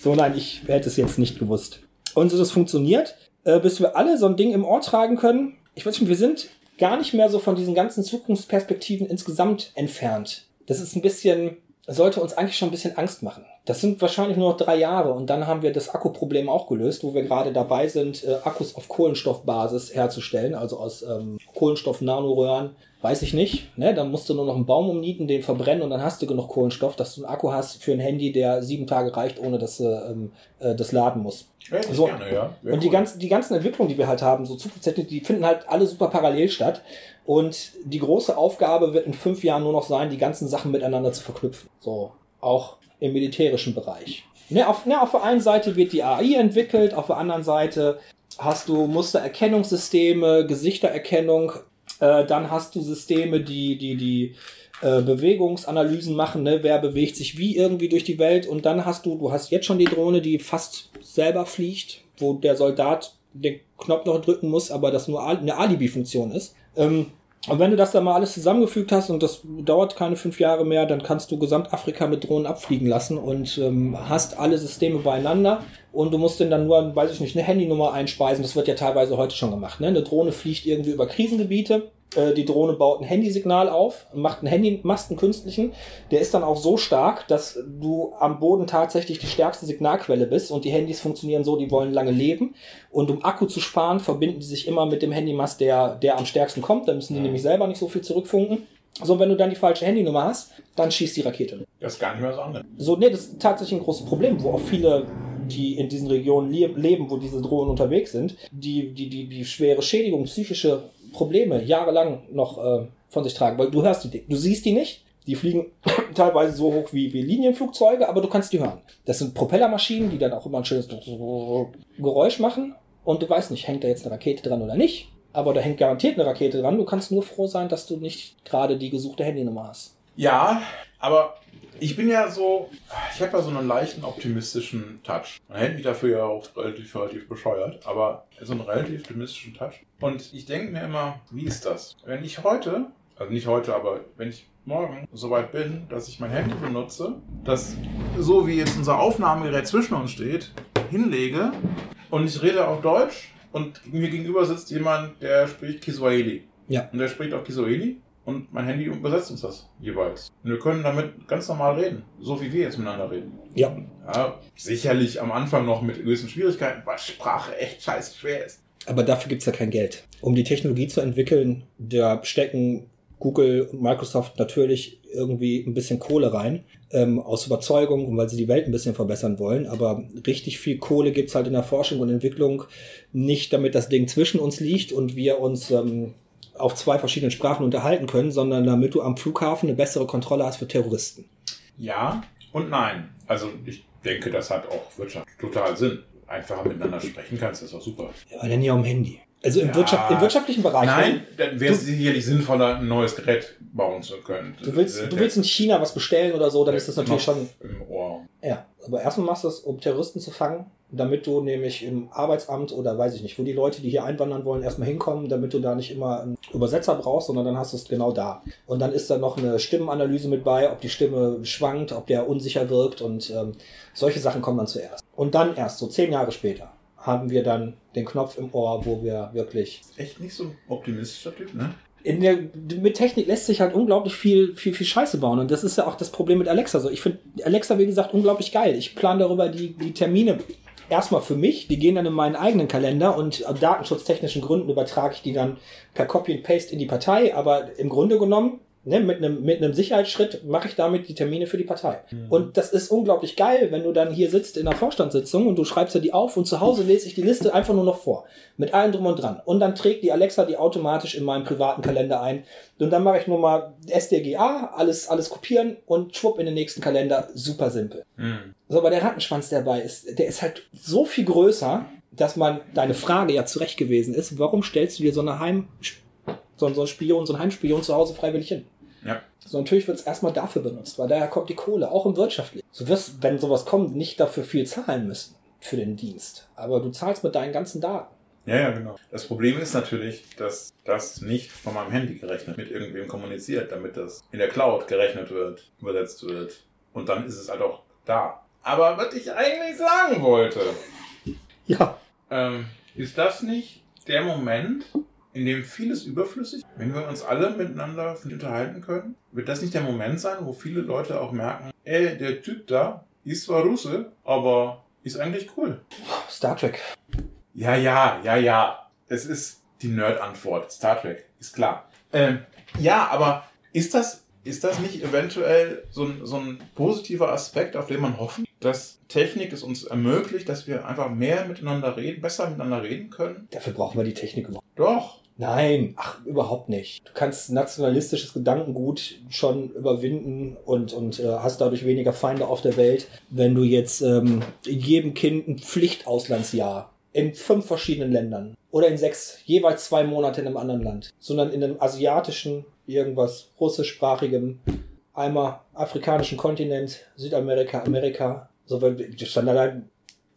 So, nein, ich hätte es jetzt nicht gewusst. Und so das funktioniert, äh, bis wir alle so ein Ding im Ohr tragen können. Ich weiß nicht, wir sind gar nicht mehr so von diesen ganzen Zukunftsperspektiven insgesamt entfernt. Das ist ein bisschen, sollte uns eigentlich schon ein bisschen Angst machen. Das sind wahrscheinlich nur noch drei Jahre und dann haben wir das Akkuproblem auch gelöst, wo wir gerade dabei sind, äh, Akkus auf Kohlenstoffbasis herzustellen, also aus ähm, Kohlenstoff-Nanoröhren. Weiß ich nicht. Ne? Dann musst du nur noch einen Baum umnieten, den verbrennen und dann hast du genug Kohlenstoff, dass du einen Akku hast für ein Handy, der sieben Tage reicht, ohne dass du ähm, äh, das laden musst. Ja, So. gerne, ja. Und die cool. ganzen, die ganzen Entwicklungen, die wir halt haben, so Zukunftstechnik, die finden halt alle super parallel statt. Und die große Aufgabe wird in fünf Jahren nur noch sein, die ganzen Sachen miteinander zu verknüpfen. So, auch im militärischen Bereich. Ne, auf, ne, auf der einen Seite wird die AI entwickelt, auf der anderen Seite hast du Mustererkennungssysteme, Gesichtererkennung, äh, dann hast du Systeme, die, die, die äh, Bewegungsanalysen machen, ne? wer bewegt sich wie irgendwie durch die Welt und dann hast du, du hast jetzt schon die Drohne, die fast selber fliegt, wo der Soldat den Knopf noch drücken muss, aber das nur eine Alibi-Funktion ist. Ähm, und wenn du das dann mal alles zusammengefügt hast und das dauert keine fünf Jahre mehr, dann kannst du Gesamtafrika mit Drohnen abfliegen lassen und ähm, hast alle Systeme beieinander und du musst dann, dann nur, weiß ich nicht, eine Handynummer einspeisen. Das wird ja teilweise heute schon gemacht. Ne? Eine Drohne fliegt irgendwie über Krisengebiete. Äh, die Drohne baut ein Handysignal auf, macht einen Handymast, einen künstlichen. Der ist dann auch so stark, dass du am Boden tatsächlich die stärkste Signalquelle bist und die Handys funktionieren so, die wollen lange leben. Und um Akku zu sparen, verbinden die sich immer mit dem Handymast, der, der am stärksten kommt. Da müssen die nämlich selber nicht so viel zurückfunken. So, wenn du dann die falsche Handynummer hast, dann schießt die Rakete. Das ist gar nicht mehr so anders. So, nee, das ist tatsächlich ein großes Problem, wo auch viele, die in diesen Regionen le leben, wo diese Drohnen unterwegs sind, die, die, die, die schwere Schädigung, psychische Probleme jahrelang noch äh, von sich tragen, weil du hörst die, du siehst die nicht. Die fliegen teilweise so hoch wie, wie Linienflugzeuge, aber du kannst die hören. Das sind Propellermaschinen, die dann auch immer ein schönes Geräusch machen. Und du weißt nicht, hängt da jetzt eine Rakete dran oder nicht. Aber da hängt garantiert eine Rakete dran. Du kannst nur froh sein, dass du nicht gerade die gesuchte Handynummer hast. Ja, aber ich bin ja so, ich habe ja so einen leichten optimistischen Touch. Man hält mich dafür ja auch relativ, relativ bescheuert, aber so einen relativ optimistischen Touch. Und ich denke mir immer, wie ist das? Wenn ich heute, also nicht heute, aber wenn ich morgen soweit bin, dass ich mein Handy benutze, das so wie jetzt unser Aufnahmegerät zwischen uns steht, hinlege und ich rede auf Deutsch und mir gegenüber sitzt jemand, der spricht Kiswahili. Ja. Und der spricht auch Kiswahili und mein Handy übersetzt uns das jeweils. Und wir können damit ganz normal reden, so wie wir jetzt miteinander reden. Ja, Ja, sicherlich am Anfang noch mit gewissen Schwierigkeiten, weil Sprache echt scheiße schwer ist. Aber dafür gibt's ja kein Geld. Um die Technologie zu entwickeln, da stecken Google und Microsoft natürlich irgendwie ein bisschen Kohle rein, ähm, aus Überzeugung und weil sie die Welt ein bisschen verbessern wollen. Aber richtig viel Kohle gibt's halt in der Forschung und Entwicklung nicht, damit das Ding zwischen uns liegt und wir uns ähm, auf zwei verschiedenen Sprachen unterhalten können, sondern damit du am Flughafen eine bessere Kontrolle hast für Terroristen. Ja und nein. Also ich denke, das hat auch Wirtschaft total Sinn. Einfacher miteinander sprechen kannst, ist doch super. Ja, aber dann ja am Handy. Also im, Ja. Wirtschaft, im wirtschaftlichen Bereich. Nein, dann wäre es sicherlich sinnvoller, ein neues Gerät bauen zu können. Du willst, du willst in China was bestellen oder so, dann ist das natürlich schon im Ohr. Ja, aber erstmal machst du es, um Terroristen zu fangen, damit du nämlich im Arbeitsamt oder weiß ich nicht, wo die Leute, die hier einwandern wollen, erstmal hinkommen, damit du da nicht immer einen Übersetzer brauchst, sondern dann hast du es genau da. Und dann ist da noch eine Stimmenanalyse mit bei, ob die Stimme schwankt, ob der unsicher wirkt und ähm, solche Sachen kommen dann zuerst. Und dann erst, so zehn Jahre später, haben wir dann den Knopf im Ohr, wo wir wirklich Echt nicht so ein optimistischer Typ, ne? in der, mit Technik lässt sich halt unglaublich viel, viel, viel Scheiße bauen. Und das ist ja auch das Problem mit Alexa. So, ich finde Alexa, wie gesagt, unglaublich geil. Ich plane darüber die, die Termine erstmal für mich. Die gehen dann in meinen eigenen Kalender und aus datenschutztechnischen Gründen übertrage ich die dann per Copy and Paste in die Partei. Aber im Grunde genommen, ne, mit einem, mit einem Sicherheitsschritt mache ich damit die Termine für die Partei. Und das ist unglaublich geil, wenn du dann hier sitzt in der Vorstandssitzung und du schreibst ja die auf und zu Hause lese ich die Liste einfach nur noch vor. Mit allem drum und dran. Und dann trägt die Alexa die automatisch in meinem privaten Kalender ein. Und dann mache ich nur mal SDGA, alles, alles kopieren und schwupp in den nächsten Kalender. Super simpel. Hm. So, aber der Rattenschwanz der dabei ist, der ist halt so viel größer, dass man deine Frage ja zurecht gewesen ist. Warum stellst du dir so eine Heim, so, so einen Spion, so einen Heimspion zu Hause freiwillig hin? Ja. So, natürlich wird es erstmal dafür benutzt, weil daher kommt die Kohle, auch im Wirtschaftlichen. Du wirst, wenn sowas kommt, nicht dafür viel zahlen müssen für den Dienst. Aber du zahlst mit deinen ganzen Daten. Ja, ja, genau. Das Problem ist natürlich, dass das nicht von meinem Handy gerechnet mit irgendwem kommuniziert, damit das in der Cloud gerechnet wird, übersetzt wird. Und dann ist es halt auch da. Aber was ich eigentlich sagen wollte, Ja. ähm, ist das nicht der Moment, in dem vieles überflüssig, wenn wir uns alle miteinander unterhalten können? Wird das nicht der Moment sein, wo viele Leute auch merken, ey, der Typ da ist zwar Russe, aber ist eigentlich cool. Star Trek. Ja, ja, ja, ja. Es ist die Nerd-Antwort. Star Trek, ist klar. Ähm, ja, aber ist das, ist das nicht eventuell so ein, so ein positiver Aspekt, auf den man hoffen, dass Technik es uns ermöglicht, dass wir einfach mehr miteinander reden, besser miteinander reden können? Dafür brauchen wir die Technik überhaupt. Doch. Nein, ach, überhaupt nicht. Du kannst nationalistisches Gedankengut schon überwinden und, und äh, hast dadurch weniger Feinde auf der Welt, wenn du jetzt ähm, jedem Kind ein Pflichtauslandsjahr in fünf verschiedenen Ländern oder in sechs, jeweils zwei Monate in einem anderen Land, sondern in einem asiatischen, irgendwas russischsprachigem, einmal afrikanischen Kontinent, Südamerika, Amerika, so weil stand allein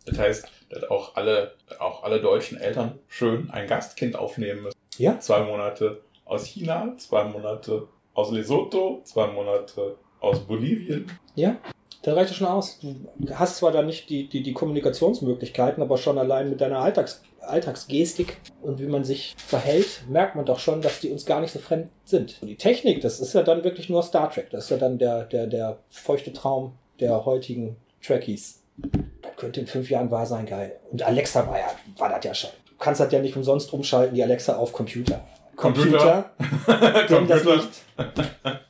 Das heißt, dass auch alle, auch alle deutschen Eltern schön ein Gastkind aufnehmen müssen. Ja. Zwei Monate aus China, zwei Monate aus Lesotho, zwei Monate aus Bolivien. Ja, dann reicht es schon aus. Du hast zwar dann nicht die, die, die Kommunikationsmöglichkeiten, aber schon allein mit deiner Alltags, Alltagsgestik und wie man sich verhält, merkt man doch schon, dass die uns gar nicht so fremd sind. Und die Technik, das ist ja dann wirklich nur Star Trek. Das ist ja dann der, der, der feuchte Traum der heutigen Trekkies. Könnte in fünf Jahren wahr sein, geil. Und Alexa war ja, war das ja schon. Du kannst das ja nicht umsonst umschalten, die Alexa auf Computer. Computer. Wenn das Computer. nicht.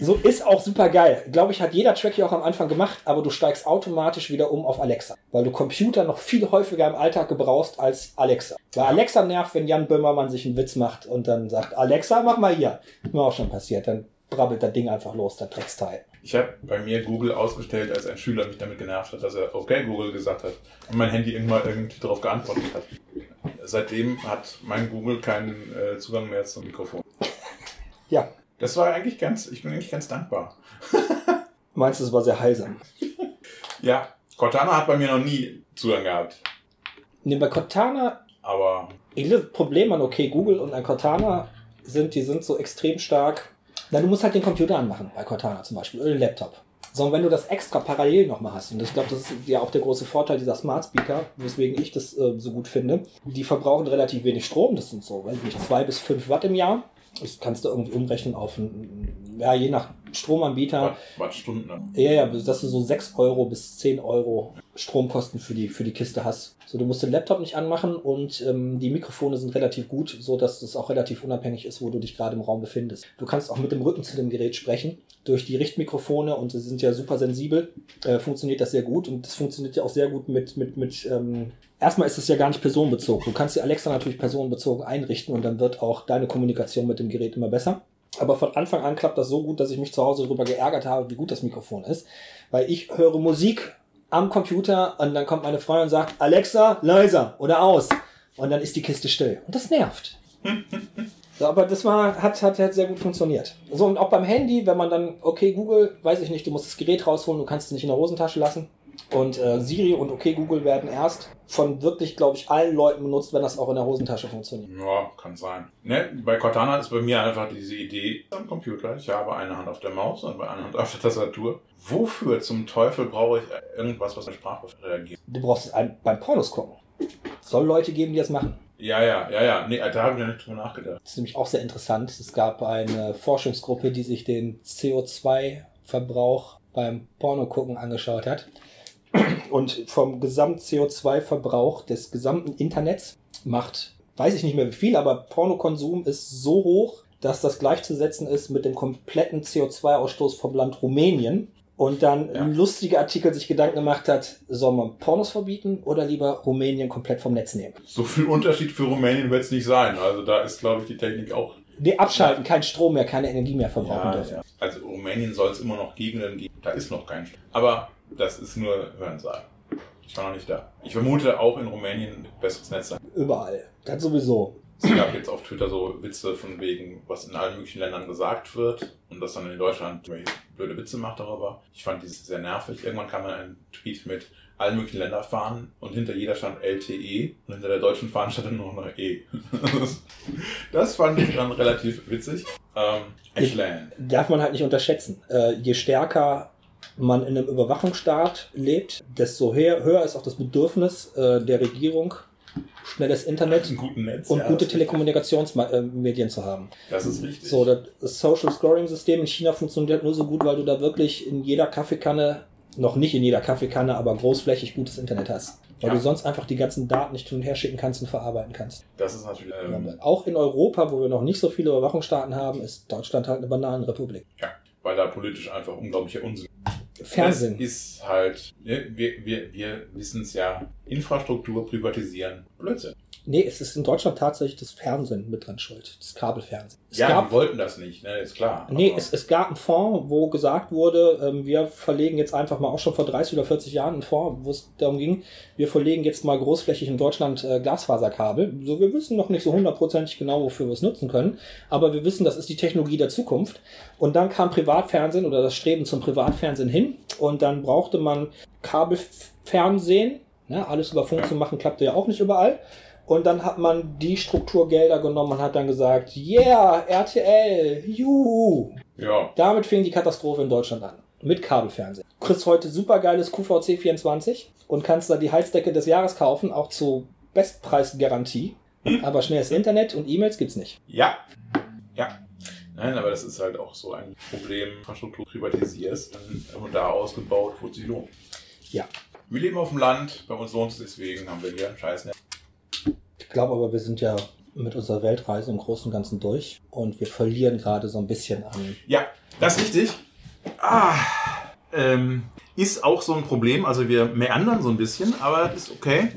So ist auch super geil. Glaube ich, hat jeder Track hier auch am Anfang gemacht, aber du steigst automatisch wieder um auf Alexa, weil du Computer noch viel häufiger im Alltag gebrauchst als Alexa. Weil Alexa nervt, wenn Jan Böhmermann sich einen Witz macht und dann sagt, Alexa, mach mal hier. Ist mir auch schon passiert. Dann brabbelt das Ding einfach los, der Drecksteil. Ich habe bei mir Google ausgestellt, als ein Schüler mich damit genervt hat, dass er okay Google gesagt hat und mein Handy irgendwann irgendwie darauf geantwortet hat. Seitdem hat mein Google keinen äh, Zugang mehr zum Mikrofon. Ja, Das war eigentlich ganz, ich bin eigentlich ganz dankbar. meinst du, es war sehr heilsam? Ja, Cortana hat bei mir noch nie Zugang gehabt. Nee, bei Cortana Aber Das Problem an okay Google und an Cortana sind, die sind so extrem stark. Na, du musst halt den Computer anmachen, bei Cortana zum Beispiel, oder den Laptop. Sondern wenn du das extra parallel nochmal hast, und ich glaube, das ist ja auch der große Vorteil dieser Smart Speaker, weswegen ich das äh, so gut finde, die verbrauchen relativ wenig Strom, das sind so, weiß ich nicht, zwei bis fünf Watt im Jahr. Das kannst du irgendwie umrechnen auf, ja, je nach Stromanbieter. Watt, Wattstunden. ne? Ja, ja, dass du so 6 Euro bis 10 Euro Stromkosten für die, für die Kiste hast. So, du musst den Laptop nicht anmachen und ähm, die Mikrofone sind relativ gut, so dass es auch relativ unabhängig ist, wo du dich gerade im Raum befindest. Du kannst auch mit dem Rücken zu dem Gerät sprechen. Durch die Richtmikrofone und sie sind ja super sensibel, äh, funktioniert das sehr gut und das funktioniert ja auch sehr gut mit, mit, mit, ähm, erstmal ist es ja gar nicht personenbezogen. Du kannst die Alexa natürlich personenbezogen einrichten und dann wird auch deine Kommunikation mit dem Gerät immer besser. Aber von Anfang an klappt das so gut, dass ich mich zu Hause darüber geärgert habe, wie gut das Mikrofon ist. Weil ich höre Musik am Computer und dann kommt meine Freundin und sagt, Alexa, leiser oder aus. Und dann ist die Kiste still. Und das nervt. So, aber das war, hat, hat, hat sehr gut funktioniert. So, und auch beim Handy, wenn man dann, okay, Google, weiß ich nicht, du musst das Gerät rausholen, du kannst es nicht in der Hosentasche lassen. Und äh, Siri und okay Google werden erst von wirklich, glaube ich, allen Leuten benutzt, wenn das auch in der Hosentasche funktioniert. Ja, kann sein. Ne, bei Cortana ist bei mir einfach diese Idee am Computer. Ich habe eine Hand auf der Maus und bei einer Hand auf der Tastatur. Wofür zum Teufel brauche ich irgendwas, was mit Sprache reagiert? Du brauchst es beim Pornos gucken. Es soll Leute geben, die das machen. Ja, ja, ja, ja. Nee, da habe ich noch nicht drüber nachgedacht. Das ist nämlich auch sehr interessant. Es gab eine Forschungsgruppe, die sich den CO2-Verbrauch beim Pornogucken angeschaut hat. Und vom Gesamt-CO2-Verbrauch des gesamten Internets macht, weiß ich nicht mehr wie viel, aber Pornokonsum ist so hoch, dass das gleichzusetzen ist mit dem kompletten CO2-Ausstoß vom Land Rumänien. Und dann Ja. ein lustiger Artikel sich Gedanken gemacht hat, soll man Pornos verbieten oder lieber Rumänien komplett vom Netz nehmen? So viel Unterschied für Rumänien wird es nicht sein. Also da ist, glaube ich, die Technik auch. Nee, abschalten, kein Strom mehr, keine Energie mehr verbrauchen Ja, dürfen. ja. Also Rumänien soll es immer noch Gegenden geben. Da ist noch kein Strom. Aber das ist nur Hörensagen. Ich war noch nicht da. Ich vermute auch in Rumänien ein besseres Netz sein. Überall. Das sowieso. Es gab jetzt auf Twitter so Witze von wegen, was in allen möglichen Ländern gesagt wird und das dann in Deutschland blöde Witze macht darüber. Ich fand dieses sehr nervig. Irgendwann kam dann ein Tweet mit allen möglichen Länderfahnen und hinter jeder stand LTE und hinter der deutschen Fahne stand dann nur noch E. das fand ich dann relativ witzig. Ähm, Ashland. Darf man halt nicht unterschätzen. Äh, je stärker man in einem Überwachungsstaat lebt, desto höher, höher ist auch das Bedürfnis äh, der Regierung, schnelles Internet Netz. und ja, gute Telekommunikationsmedien zu haben. Das ist richtig. So, das Social Scoring System in China funktioniert nur so gut, weil du da wirklich in jeder Kaffeekanne, noch nicht in jeder Kaffeekanne, aber großflächig gutes Internet hast. Weil Ja. du sonst einfach die ganzen Daten nicht hin und her schicken kannst und verarbeiten kannst. das ist natürlich. Ähm, Auch in Europa, wo wir noch nicht so viele Überwachungsstaaten haben, ist Deutschland halt eine Bananenrepublik. ja, weil da politisch einfach unglaublicher Unsinn. Fernsehen. Das ist halt, ne, wir, wir, wir wissen es ja, Infrastruktur privatisieren, Blödsinn. Nee, es ist in Deutschland tatsächlich das Fernsehen mit dran schuld. Das Kabelfernsehen. Es ja, gab, die wollten das nicht, ne, ist klar. nee, es, es gab einen Fonds, wo gesagt wurde, ähm, wir verlegen jetzt einfach mal auch schon vor 30 oder 40 Jahren einen Fonds, wo es darum ging, wir verlegen jetzt mal großflächig in Deutschland äh, Glasfaserkabel. So, wir wissen noch nicht so hundertprozentig genau, wofür wir es nutzen können, aber wir wissen, das ist die Technologie der Zukunft. Und dann kam Privatfernsehen oder das Streben zum Privatfernsehen hin und dann brauchte man Kabelfernsehen. Ne, alles über Funk zu machen, klappte ja auch nicht überall. Und dann hat man die Strukturgelder genommen und hat dann gesagt, yeah, RTL, juhu. ja, Damit fing die Katastrophe in Deutschland an. Mit Kabelfernsehen. Du kriegst heute supergeiles QVC 24 und kannst da die Heizdecke des Jahres kaufen, auch zu Bestpreisgarantie. Aber schnelles Internet und E-Mails gibt's nicht. ja, ja. Nein, aber das ist halt auch so ein Problem, Infrastruktur privatisierst und da ausgebaut, wo es sich lohnt. Ja. Wir leben auf dem Land, bei uns lohnt es deswegen, haben wir hier einen Scheiß. Ich glaube aber, wir sind ja mit unserer Weltreise im Großen und Ganzen durch und wir verlieren gerade so ein bisschen an. Ja, das ist richtig. Ah, ähm, ist auch so ein Problem. Also wir meandern so ein bisschen, aber ist okay.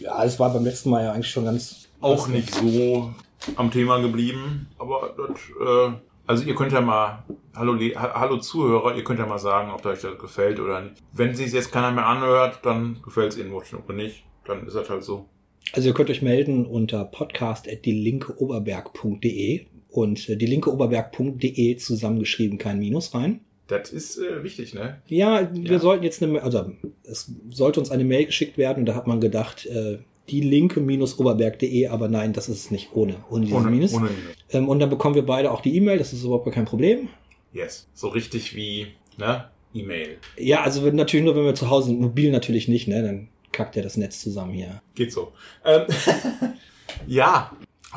Ja, es war beim letzten Mal ja eigentlich schon ganz. Auch nicht so am Thema geblieben. Aber das, äh, also ihr könnt ja mal, hallo, hallo Zuhörer, ihr könnt ja mal sagen, ob euch das gefällt oder nicht. Wenn sich jetzt keiner mehr anhört, dann gefällt es ihnen wahrscheinlich oder nicht. Dann ist das halt so. Also ihr könnt euch melden unter podcast.dielinkeoberberg.de und äh, dielinkeoberberg.de zusammengeschrieben, kein Minus rein. Das ist äh, wichtig, ne? Ja, wir Ja. sollten jetzt eine, also es sollte uns eine Mail geschickt werden und da hat man gedacht, äh, die linke-oberberg.de, aber nein, das ist es nicht ohne, ohne dieses Minus. ohne Minus. Ähm, und dann bekommen wir beide auch die E-Mail, das ist überhaupt kein Problem. Yes. So richtig wie, ne? E-Mail. Ja, also natürlich nur, wenn wir zu Hause sind, mobil natürlich nicht, ne, dann kackt ja das Netz zusammen hier. Geht so. Ähm, ja,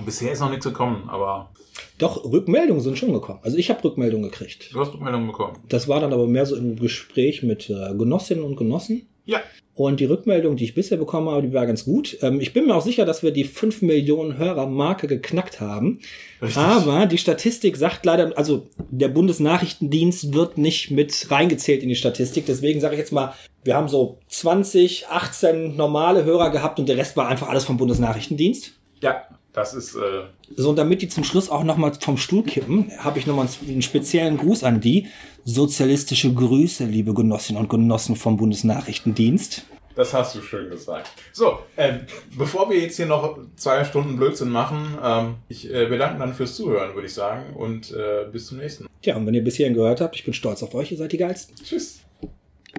bisher ist noch nichts gekommen, aber Doch, Rückmeldungen sind schon gekommen. Also ich habe Rückmeldungen gekriegt. du hast Rückmeldungen bekommen. Das war dann aber mehr so im Gespräch mit äh, Genossinnen und Genossen. Ja. Und die Rückmeldung, die ich bisher bekommen habe, die war ganz gut. Ähm, ich bin mir auch sicher, dass wir die 5 Millionen Hörer-Marke geknackt haben. Richtig. Aber die Statistik sagt leider, also der Bundesnachrichtendienst wird nicht mit reingezählt in die Statistik. Deswegen sage ich jetzt mal, wir haben so 20, 18 normale Hörer gehabt und der Rest war einfach alles vom Bundesnachrichtendienst. Ja, das ist, äh, So, und damit die zum Schluss auch nochmal vom Stuhl kippen, habe ich nochmal einen speziellen Gruß an die. Sozialistische Grüße, liebe Genossinnen und Genossen vom Bundesnachrichtendienst. das hast du schön gesagt. So, ähm, bevor wir jetzt hier noch zwei Stunden Blödsinn machen, ähm, ich äh, bedanke dann fürs Zuhören, würde ich sagen, und äh, bis zum nächsten Mal. Tja, und wenn ihr bis hierhin gehört habt, ich bin stolz auf euch, ihr seid die Geilsten. Tschüss.